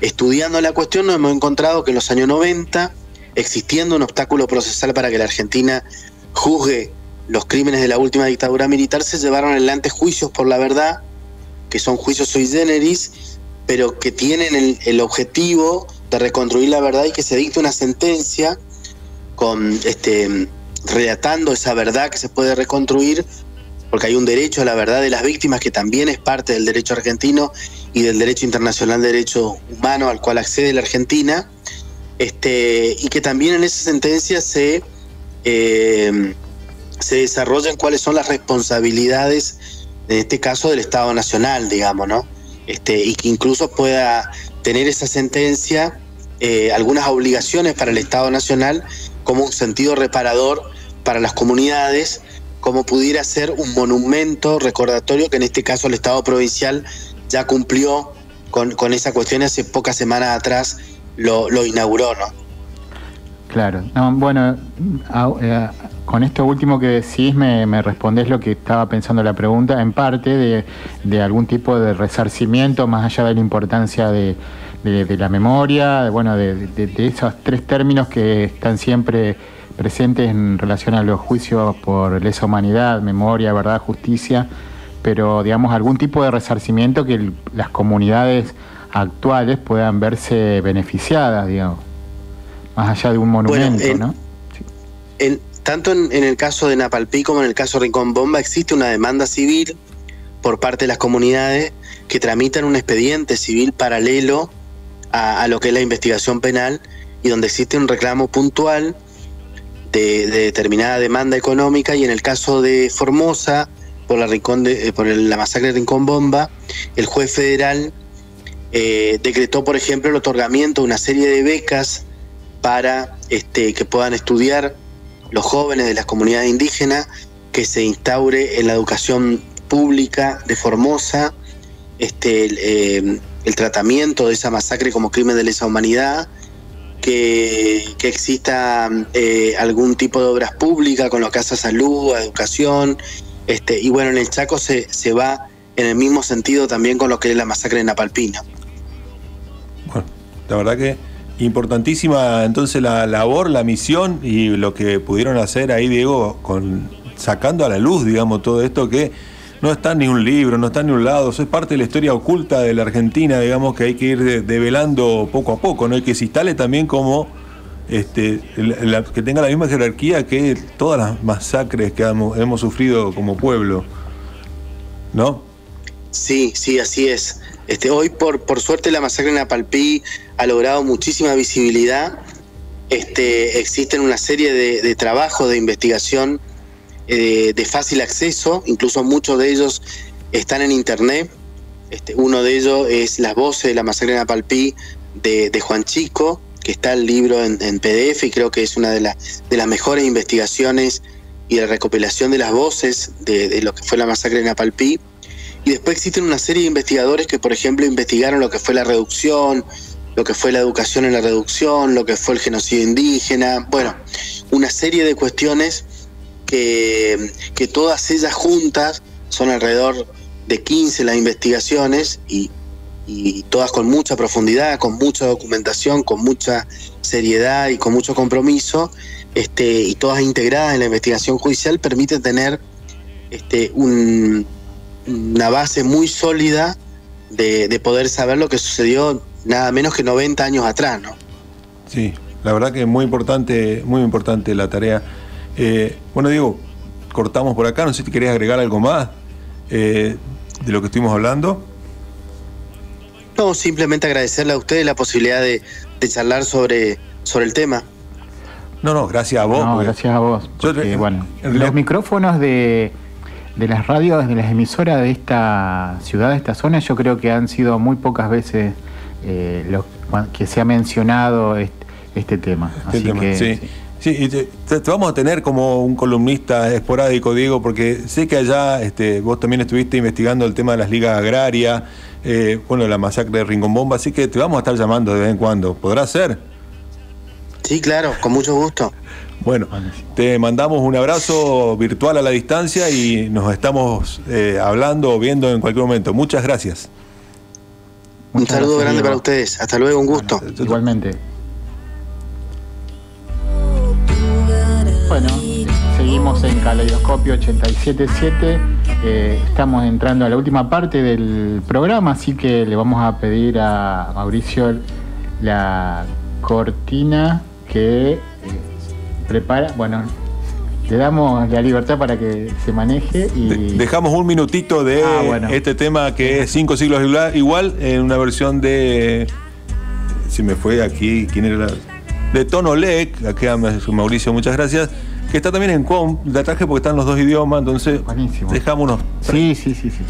estudiando la cuestión, nos hemos encontrado que en los años 90, existiendo un obstáculo procesal para que la Argentina juzgue los crímenes de la última dictadura militar, se llevaron adelante juicios por la verdad, que son juicios sui generis, pero que tienen el, el objetivo de reconstruir la verdad y que se dicte una sentencia con este relatando esa verdad que se puede reconstruir porque hay un derecho a la verdad de las víctimas que también es parte del derecho argentino y del derecho internacional de derecho humano al cual accede la Argentina, este, y que también en esa sentencia se, eh, se desarrollan cuáles son las responsabilidades, en este caso del Estado Nacional, digamos, ¿no? Este, y que incluso pueda tener esa sentencia eh, algunas obligaciones para el Estado Nacional como un sentido reparador para las comunidades como pudiera ser un monumento recordatorio que en este caso el Estado provincial ya cumplió con, con esa cuestión hace pocas semanas atrás lo, lo inauguró, ¿no? Claro, no, bueno, eh, con esto último que decís me, me, respondés lo que estaba pensando la pregunta, en parte de, de algún tipo de resarcimiento, más allá de la importancia de, de, de la memoria, de, bueno, de, esos tres términos que están siempre presentes en relación a los juicios por lesa humanidad, memoria, verdad, justicia, pero digamos algún tipo de resarcimiento que las comunidades actuales puedan verse beneficiadas, digamos, más allá de un monumento, bueno, en, ¿no? Sí. En, tanto en, en, el caso de Napalpí como en el caso de Rincón Bomba existe una demanda civil por parte de las comunidades que tramitan un expediente civil paralelo a, a lo que es la investigación penal y donde existe un reclamo puntual de, de, determinada demanda económica y en el caso de Formosa, por la, Rincón de, eh, por la masacre de Rincón Bomba, el juez federal eh, decretó, por ejemplo, el otorgamiento de una serie de becas para este, que puedan estudiar los jóvenes de las comunidades indígenas, que se instaure en la educación pública de Formosa este, el, eh, el tratamiento de esa masacre como crimen de lesa humanidad, que, exista eh, algún tipo de obras públicas con lo que hace a salud, a educación, este, y bueno, en el Chaco se, se va en el mismo sentido también con lo que es la masacre de Napalpina. Bueno, la verdad que importantísima entonces la labor, la misión y lo que pudieron hacer ahí, Diego, con sacando a la luz, digamos, todo esto que no está en ni un libro, no está en ni un lado, eso es parte de la historia oculta de la Argentina, digamos, que hay que ir develando poco a poco, ¿no? Y que se instale también como este, la, que tenga la misma jerarquía que todas las masacres que hemos, sufrido como pueblo, ¿no? Sí, sí, así es. Este, hoy, por, por suerte, la masacre en Apalpí ha logrado muchísima visibilidad. Este, existen una serie de, de trabajos de investigación eh, de fácil acceso, incluso muchos de ellos están en internet. Este, uno de ellos es Las voces de la masacre en Apalpí de, de Juan Chico, que está el libro en, PDF y creo que es una de, la, de las mejores investigaciones y la recopilación de las voces de, de lo que fue la masacre en Apalpí. Y después existen una serie de investigadores que, por ejemplo, investigaron lo que fue la reducción, lo que fue la educación en la reducción, lo que fue el genocidio indígena, bueno, una serie de cuestiones que, que todas ellas juntas son alrededor de 15 las investigaciones y, y todas con mucha profundidad, con mucha documentación, con mucha seriedad y con mucho compromiso, este, y todas integradas en la investigación judicial, permiten tener este, un- una base muy sólida de, de poder saber lo que sucedió nada menos que 90 años atrás, ¿no? Sí, la verdad que es muy importante, muy importante la tarea. Eh, bueno, Diego, cortamos por acá, no sé si querías agregar algo más eh, de lo que estuvimos hablando. No, simplemente agradecerle a ustedes la posibilidad de, de charlar sobre, sobre el tema. No, no, gracias a vos. No, porque- gracias a vos. Yo- porque, bueno, en los lo- micrófonos de, de las radios, de las emisoras de esta ciudad, de esta zona, yo creo que han sido muy pocas veces eh, lo- que se ha mencionado este, este tema. Este Así tema, que sí. Sí, y te, vamos a tener como un columnista esporádico, Diego, porque sé que allá este, vos también estuviste investigando el tema de las ligas agrarias, eh, bueno, la masacre de Rincombomba, así que te vamos a estar llamando de vez en cuando. ¿Podrá ser? Sí, claro, con mucho gusto. Bueno, te mandamos un abrazo virtual a la distancia y nos estamos eh, hablando o viendo en cualquier momento. Muchas gracias. Un saludo gracias, grande Diego. para ustedes. Hasta luego, un gusto. igualmente. Bueno, seguimos en Caleidoscopio 877. eh, estamos entrando a la última parte del programa, así que le vamos a pedir a Mauricio la cortina que eh, prepara. Bueno, le damos la libertad para que se maneje y. Dejamos un minutito de Ah, bueno. este tema que es cinco siglos igual, igual en una versión de. Si me fue aquí, ¿quién era? la- De Tono Lec, aquí a Mauricio, muchas gracias. Que está también en Com, la traje porque están los dos idiomas, entonces dejamos unos. Sí, sí, sí, sí.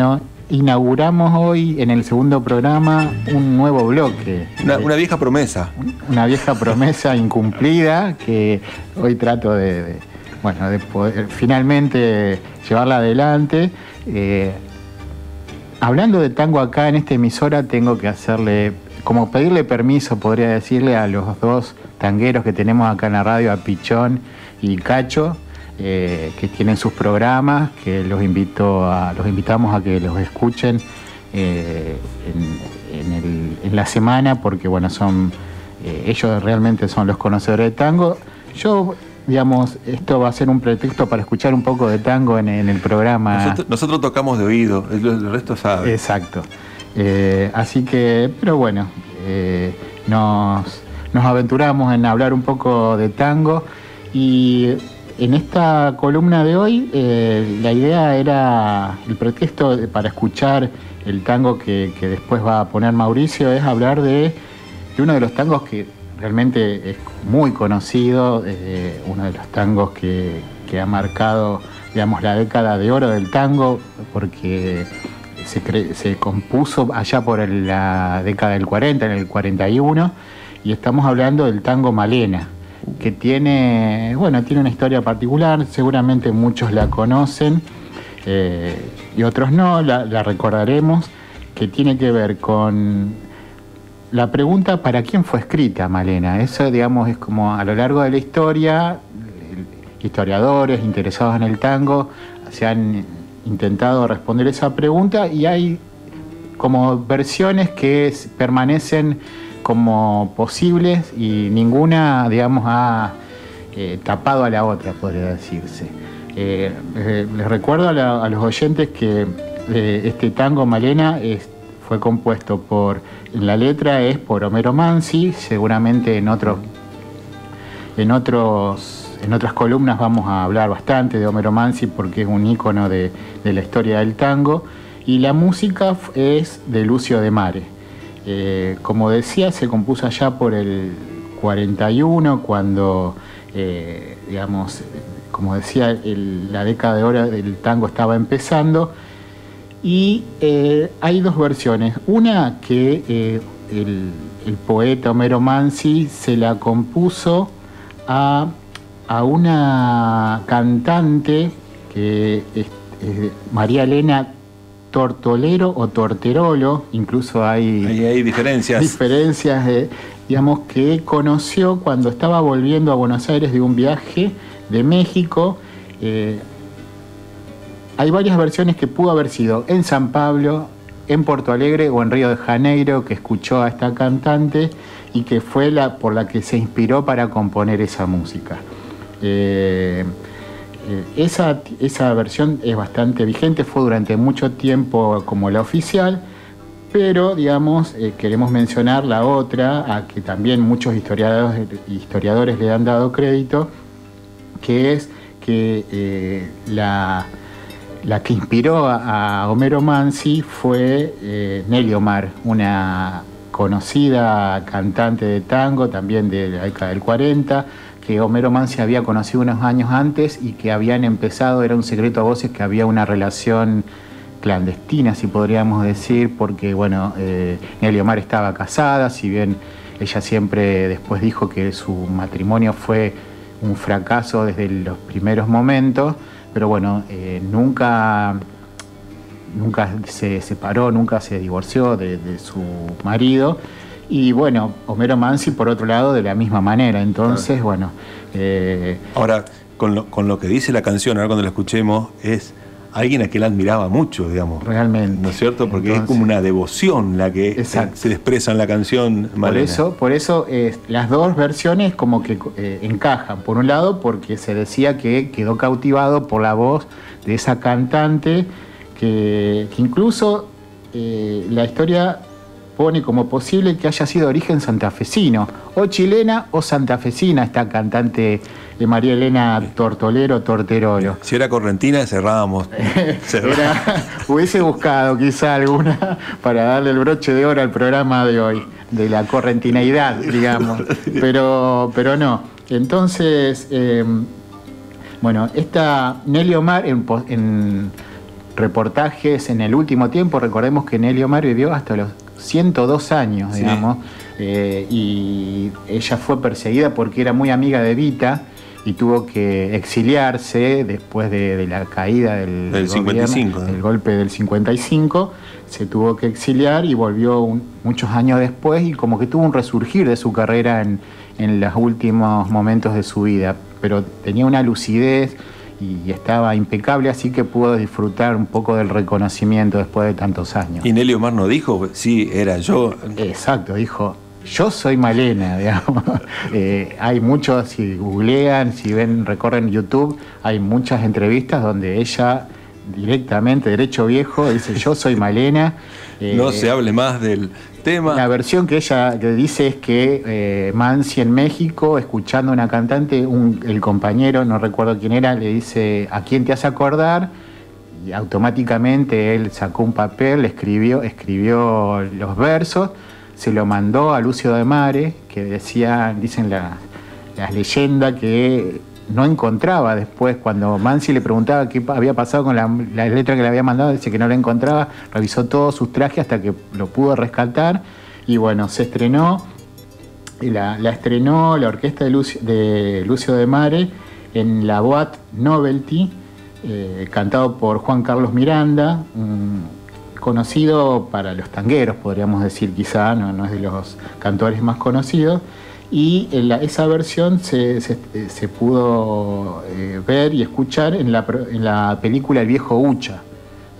Bueno, inauguramos hoy en el segundo programa un nuevo bloque. Una, una vieja promesa. una vieja promesa incumplida que hoy trato de, de, bueno, de poder finalmente llevarla adelante. Eh, hablando de tango acá en esta emisora, tengo que hacerle, como pedirle permiso, podría decirle a los dos tangueros que tenemos acá en la radio, a Pichón y Cacho, eh, que tienen sus programas, que los invito a, los invitamos a que los escuchen eh, en, en el- en la semana, porque bueno, son eh, ellos realmente son los conocedores de tango. Yo, digamos, esto va a ser un pretexto para escuchar un poco de tango en, en el programa. Nosotros, nosotros tocamos de oído, el, el resto sabe. Exacto. Eh, así que, pero bueno, eh, nos, nos aventuramos en hablar un poco de tango y en esta columna de hoy eh, la idea era, el pretexto para escuchar el tango que, después va a poner Mauricio es hablar de, uno de los tangos que realmente es muy conocido, eh, uno de los tangos que, ha marcado digamos, la década de oro del tango, porque se, compuso allá por la década del 40, en el 41, y estamos hablando del tango Malena, que tiene, bueno, tiene una historia particular, seguramente muchos la conocen eh, y otros no, la, recordaremos, que tiene que ver con la pregunta para quién fue escrita Malena. Eso, digamos, es como a lo largo de la historia, historiadores interesados en el tango se han intentado responder esa pregunta y hay como versiones que permanecen como posibles y ninguna, digamos, ha eh, tapado a la otra, podría decirse. Eh, eh, les recuerdo a, los oyentes que este tango Malena fue compuesto por, la letra es por Homero Mansi, seguramente en otros, en otros, en otras columnas vamos a hablar bastante de Homero Mansi porque es un ícono de, de la historia del tango, y la música es de Lucio de Mare. Eh, como decía, se compuso allá por el 41, cuando, eh, digamos, como decía, la década de oro del tango estaba empezando. Y eh, hay dos versiones. Una que el, poeta Homero Mansi se la compuso a, una cantante que María Elena Tortolero o Torterolo, incluso hay, hay diferencias. diferencias, de, digamos, que conoció cuando estaba volviendo a Buenos Aires de un viaje de México. eh, hay varias versiones que pudo haber sido en San Pablo, en Porto Alegre o en Río de Janeiro, que escuchó a esta cantante y que fue la por la que se inspiró para componer esa música. Eh, eh, esa, esa versión es bastante vigente, fue durante mucho tiempo como la oficial, pero digamos, eh, queremos mencionar la otra, a que también muchos historiadores, historiadores le han dado crédito, que es que eh, la, la que inspiró a, Homero Mansi fue eh, Nelly Omar, una conocida cantante de tango, también de la década del 40, que Homero Mansi había conocido unos años antes y que habían empezado, era un secreto a voces, que había una relación clandestina, si podríamos decir, porque bueno, eh, Nelly Omar estaba casada, si bien ella siempre después dijo que su matrimonio fue un fracaso desde los primeros momentos, pero bueno, eh, nunca, nunca se separó, nunca se divorció de su marido. Y bueno, Homero Mansi, por otro lado, de la misma manera. Entonces, bueno. eh, Ahora, con lo, con lo que dice la canción, ahora cuando la escuchemos, es alguien a quien la admiraba mucho, digamos. Realmente. ¿No es cierto? Porque es como una devoción la que Exacto. se expresa en la canción Por Malena. eso, por eso eh, las dos versiones como que eh, encajan. Por un lado, porque se decía que quedó cautivado por la voz de esa cantante, que, que incluso eh, la historia pone como posible que haya sido de origen santafesino, o chilena o santafesina, esta cantante de María Elena Tortolero Torterolo. Si era correntina, cerrábamos. Era- hubiese buscado quizá alguna para darle el broche de oro al programa de hoy, de la correntineidad, digamos. Pero, pero no. Entonces, eh, bueno, esta Nelly Omar en, en reportajes en el último tiempo, recordemos que Nelly Omar vivió hasta los 102 años, Sí. digamos, eh, y ella fue perseguida porque era muy amiga de Vita y tuvo que exiliarse después de, de la caída del, Del gobierno, 55, ¿no? del golpe del 55, se tuvo que exiliar y volvió un- muchos años después y como que tuvo un resurgir de su carrera en, en los últimos momentos de su vida, pero tenía una lucidez y estaba impecable, así que pudo disfrutar un poco del reconocimiento después de tantos años. Y Nelly Omar no dijo, sí, era yo. Exacto, dijo, yo soy Malena, digamos. Eh, hay muchos, si googlean, si ven, recorren YouTube, hay muchas entrevistas donde ella directamente, derecho viejo, dice, yo soy Malena. Eh, No se hable más del la versión que ella que dice es que eh, Mansi en México, escuchando a una cantante, el compañero, no recuerdo quién era, le dice, ¿a quién te hace acordar? Y automáticamente él sacó un papel, escribió, escribió los versos, se lo mandó a Lucio de Mare, que decía, dicen la- las leyendas que no encontraba después, cuando Mansi le preguntaba qué había pasado con la, letra que le había mandado, dice que no la encontraba, revisó todos sus trajes hasta que lo pudo rescatar y bueno, se estrenó, la, la estrenó la orquesta de Lucio de, Mare en la Boat Novelty, eh, cantado por Juan Carlos Miranda, conocido para los tangueros, podríamos decir quizá, no, no es de los cantores más conocidos. Y en la- esa versión se, se- eh, se pudo eh, ver y escuchar en la, pro- en la película El viejo Ucha,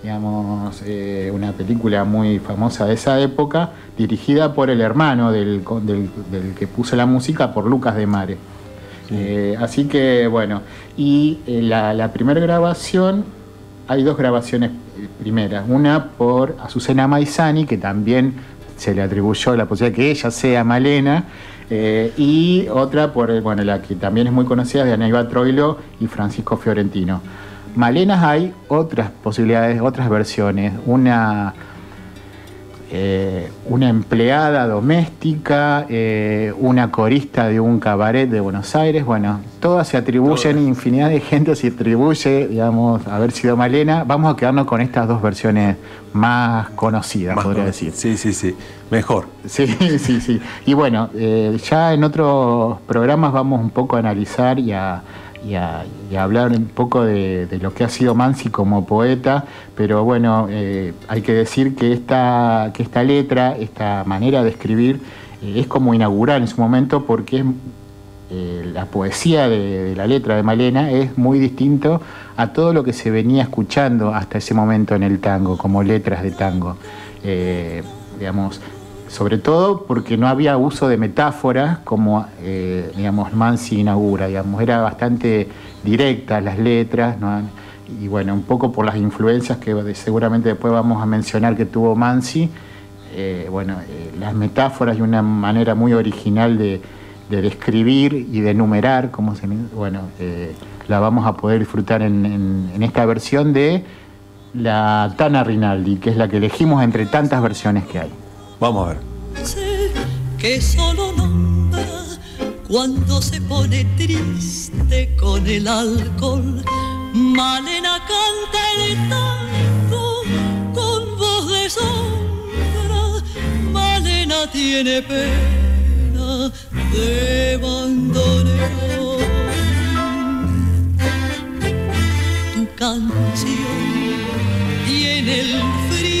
digamos, eh, una película muy famosa de esa época, dirigida por el hermano del, co- del- del que puso la música, por Lucas de Mare. Eh, así que bueno, y eh, la, la primera grabación hay dos grabaciones eh, primeras. Una por Azucena Maizani, que también se le atribuyó la posibilidad de que ella sea Malena. Eh, y otra por, eh, bueno, la que también es muy conocida, de Aníbal Troilo y Francisco Fiorentino. Malenas hay otras posibilidades, otras versiones. Una, eh, una empleada doméstica, eh, una corista de un cabaret de Buenos Aires. Bueno, todas se atribuyen, infinidad de gente se atribuye, digamos, haber sido Malena. Vamos a quedarnos con estas dos versiones más conocidas, Más podría conocidas. decir. Sí, sí, sí. Mejor. Sí, sí, sí. Y bueno, eh, ya en otros programas vamos un poco a analizar y a, y a- hablar un poco de, lo que ha sido Mansi como poeta, pero bueno, eh, hay que decir que esta, que esta letra, esta manera de escribir, eh, es como inaugural en su momento porque es eh, la poesía de, de la letra de Malena es muy distinto a todo lo que se venía escuchando hasta ese momento en el tango, como letras de tango. Digamos, sobre todo porque no había uso de metáforas como, eh, digamos, Mansi inaugura, digamos, era bastante directa las letras, y bueno, un poco por las influencias que seguramente después vamos a mencionar que tuvo Mansi, eh, bueno, eh, las metáforas y una manera muy original de, de describir y de enumerar, como se, bueno, la vamos a poder disfrutar en esta versión de la Tana Rinaldi, que es la que elegimos entre tantas versiones que hay. Vamos a ver. que solo nombra cuando se pone triste con el alcohol. Malena canta el tango con voz de sombra. Malena tiene pena de bandoneón. Tu canción tiene el frío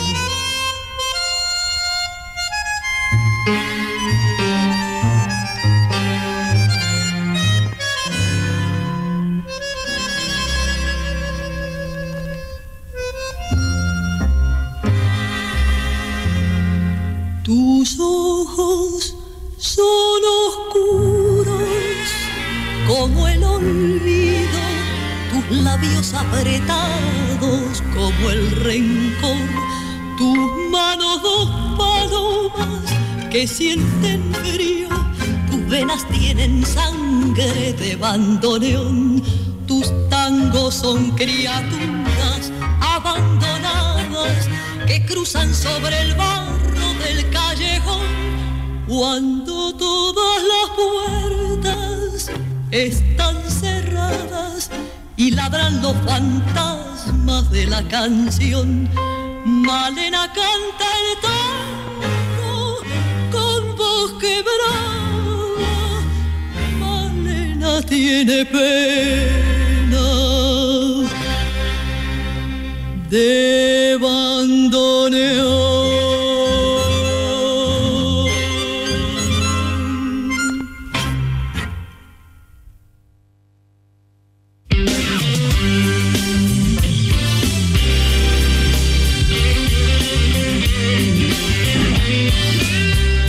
Ojos son oscuros como el olvido, tus labios apretados como el rencor, tus manos dos palomas que sienten frío, tus venas tienen sangre de bandoneón, tus tangos son criaturas abandonadas que cruzan sobre el barro cuando todas las puertas están cerradas y ladran los fantasmas de la canción. Malena canta el tango con voz quebrada. Malena tiene pena de bandoneón.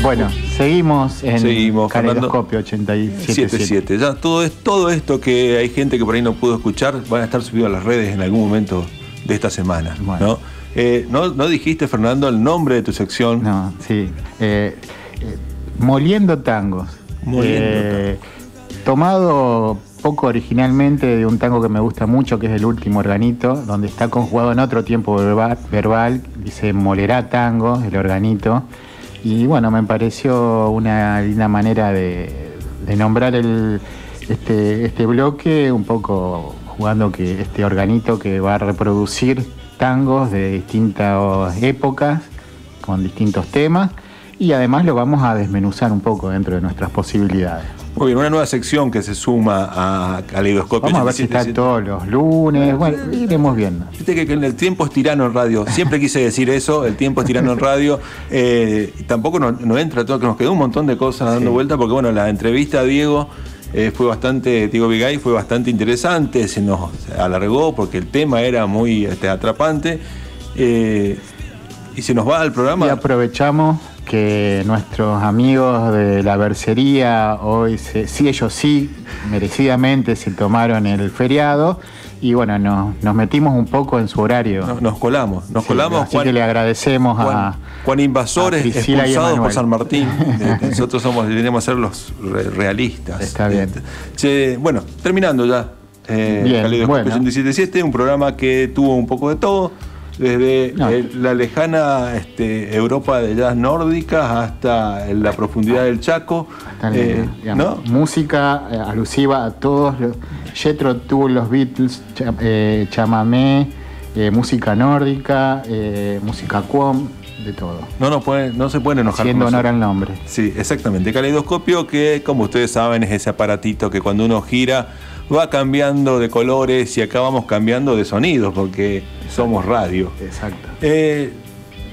Bueno, seguimos en Seguimos. Caleidoscopio 87.7. 7-7. Ya todo, es, todo esto que hay gente que por ahí no pudo escuchar van a estar subidos a las redes en algún momento de esta semana. ¿no? Eh, ¿no, no dijiste, Fernando, el nombre de tu sección? No, sí. Eh, eh, Moliendo tangos. Moliendo Tomado poco originalmente de un tango que me gusta mucho, que es el último organito, donde está conjugado en otro tiempo verba- verbal, dice molerá tango, el organito. Y bueno, me pareció una linda manera de, nombrar el, este, este bloque, un poco jugando que este organito que va a reproducir tangos de distintas épocas, con distintos temas, y además lo vamos a desmenuzar un poco dentro de nuestras posibilidades. Muy bien, una nueva sección que se suma a Caleidoscopio. Vamos a ver si está 87. todos los lunes. Bueno, iremos viendo. Viste que, que el tiempo es tirano en radio. Siempre quise decir eso, el tiempo es tirano en radio. Eh, tampoco nos, nos entra todo, que nos quedó un montón de cosas dando vuelta, porque bueno, la entrevista a Diego eh, fue bastante, Diego Vigay fue bastante interesante, se nos alargó porque el tema era muy este, atrapante. Eh, y se nos va al programa. Y aprovechamos que nuestros amigos de la bercería hoy, se- sí, ellos sí, merecidamente se tomaron el feriado y bueno, nos, nos metimos un poco en su horario. Nos, nos colamos, nos Sí, colamos. Así que le agradecemos a, Juan, Invasores a expulsados por. San Martín. Eh, Nosotros somos, deberíamos ser los re- realistas. Está bien. Este, che, bueno, terminando ya. Eh, Bien, bueno. 877, un programa que tuvo un poco de todo. Desde No. la lejana este, Europa de jazz nórdica hasta la profundidad del Chaco. Eh. Música eh, alusiva a todos. Jethro tuvo los Beatles, cha- eh, chamamé, música nórdica, música quom, de todo. No, nos pueden- no se pueden enojar Haciendo honor al nombre. Sí, exactamente. Caleidoscopio que, como ustedes saben, es ese aparatito que cuando uno gira va cambiando de colores y acá vamos cambiando de sonidos porque somos radio. Exacto. Eh,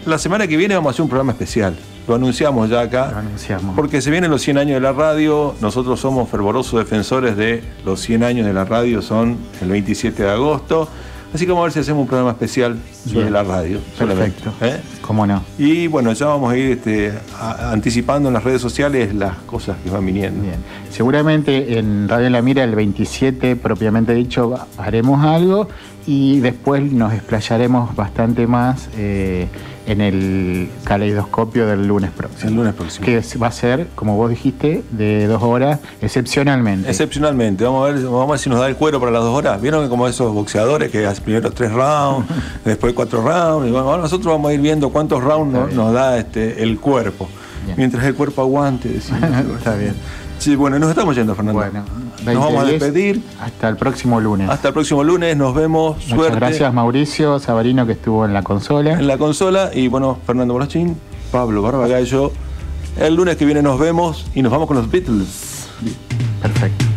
la semana que viene vamos a hacer un programa especial. Lo anunciamos ya acá. anunciamos. Porque se vienen los 100 años de la radio. Nosotros somos fervorosos defensores de los 100 años de la radio. Son el 27 de agosto. Así que vamos a ver si hacemos un programa especial sobre Bien. la radio. solamente. Perfecto. ¿Eh? ¿Cómo no? Y bueno, ya vamos a ir este, a- anticipando en las redes sociales las cosas que van viniendo. Bien. Seguramente en Radio La Mira el 27, propiamente dicho, haremos algo y después nos explayaremos bastante más eh, en el caleidoscopio del lunes próximo. El lunes próximo. Que va a ser, como vos dijiste, de dos horas, excepcionalmente. Excepcionalmente, vamos a, ver, vamos a ver si nos da el cuero para las dos horas. Vieron que como esos boxeadores que hacen primero tres rounds, después cuatro rounds. Y bueno, ahora nosotros vamos a ir viendo cuántos rounds nos, nos da este, el cuerpo. Mientras el cuerpo aguante. decimos. Está bien. Sí, bueno, nos estamos yendo, Fernando. Bueno, nos vamos a 20-10, despedir. Hasta el próximo lunes. Hasta el próximo lunes, nos vemos. Muchas Suerte gracias Mauricio Sabarino que estuvo en la consola. en la consola. Y bueno, Fernando Borachín, Pablo Barbagallo. El lunes que viene nos vemos y nos vamos con los Beatles. Perfecto.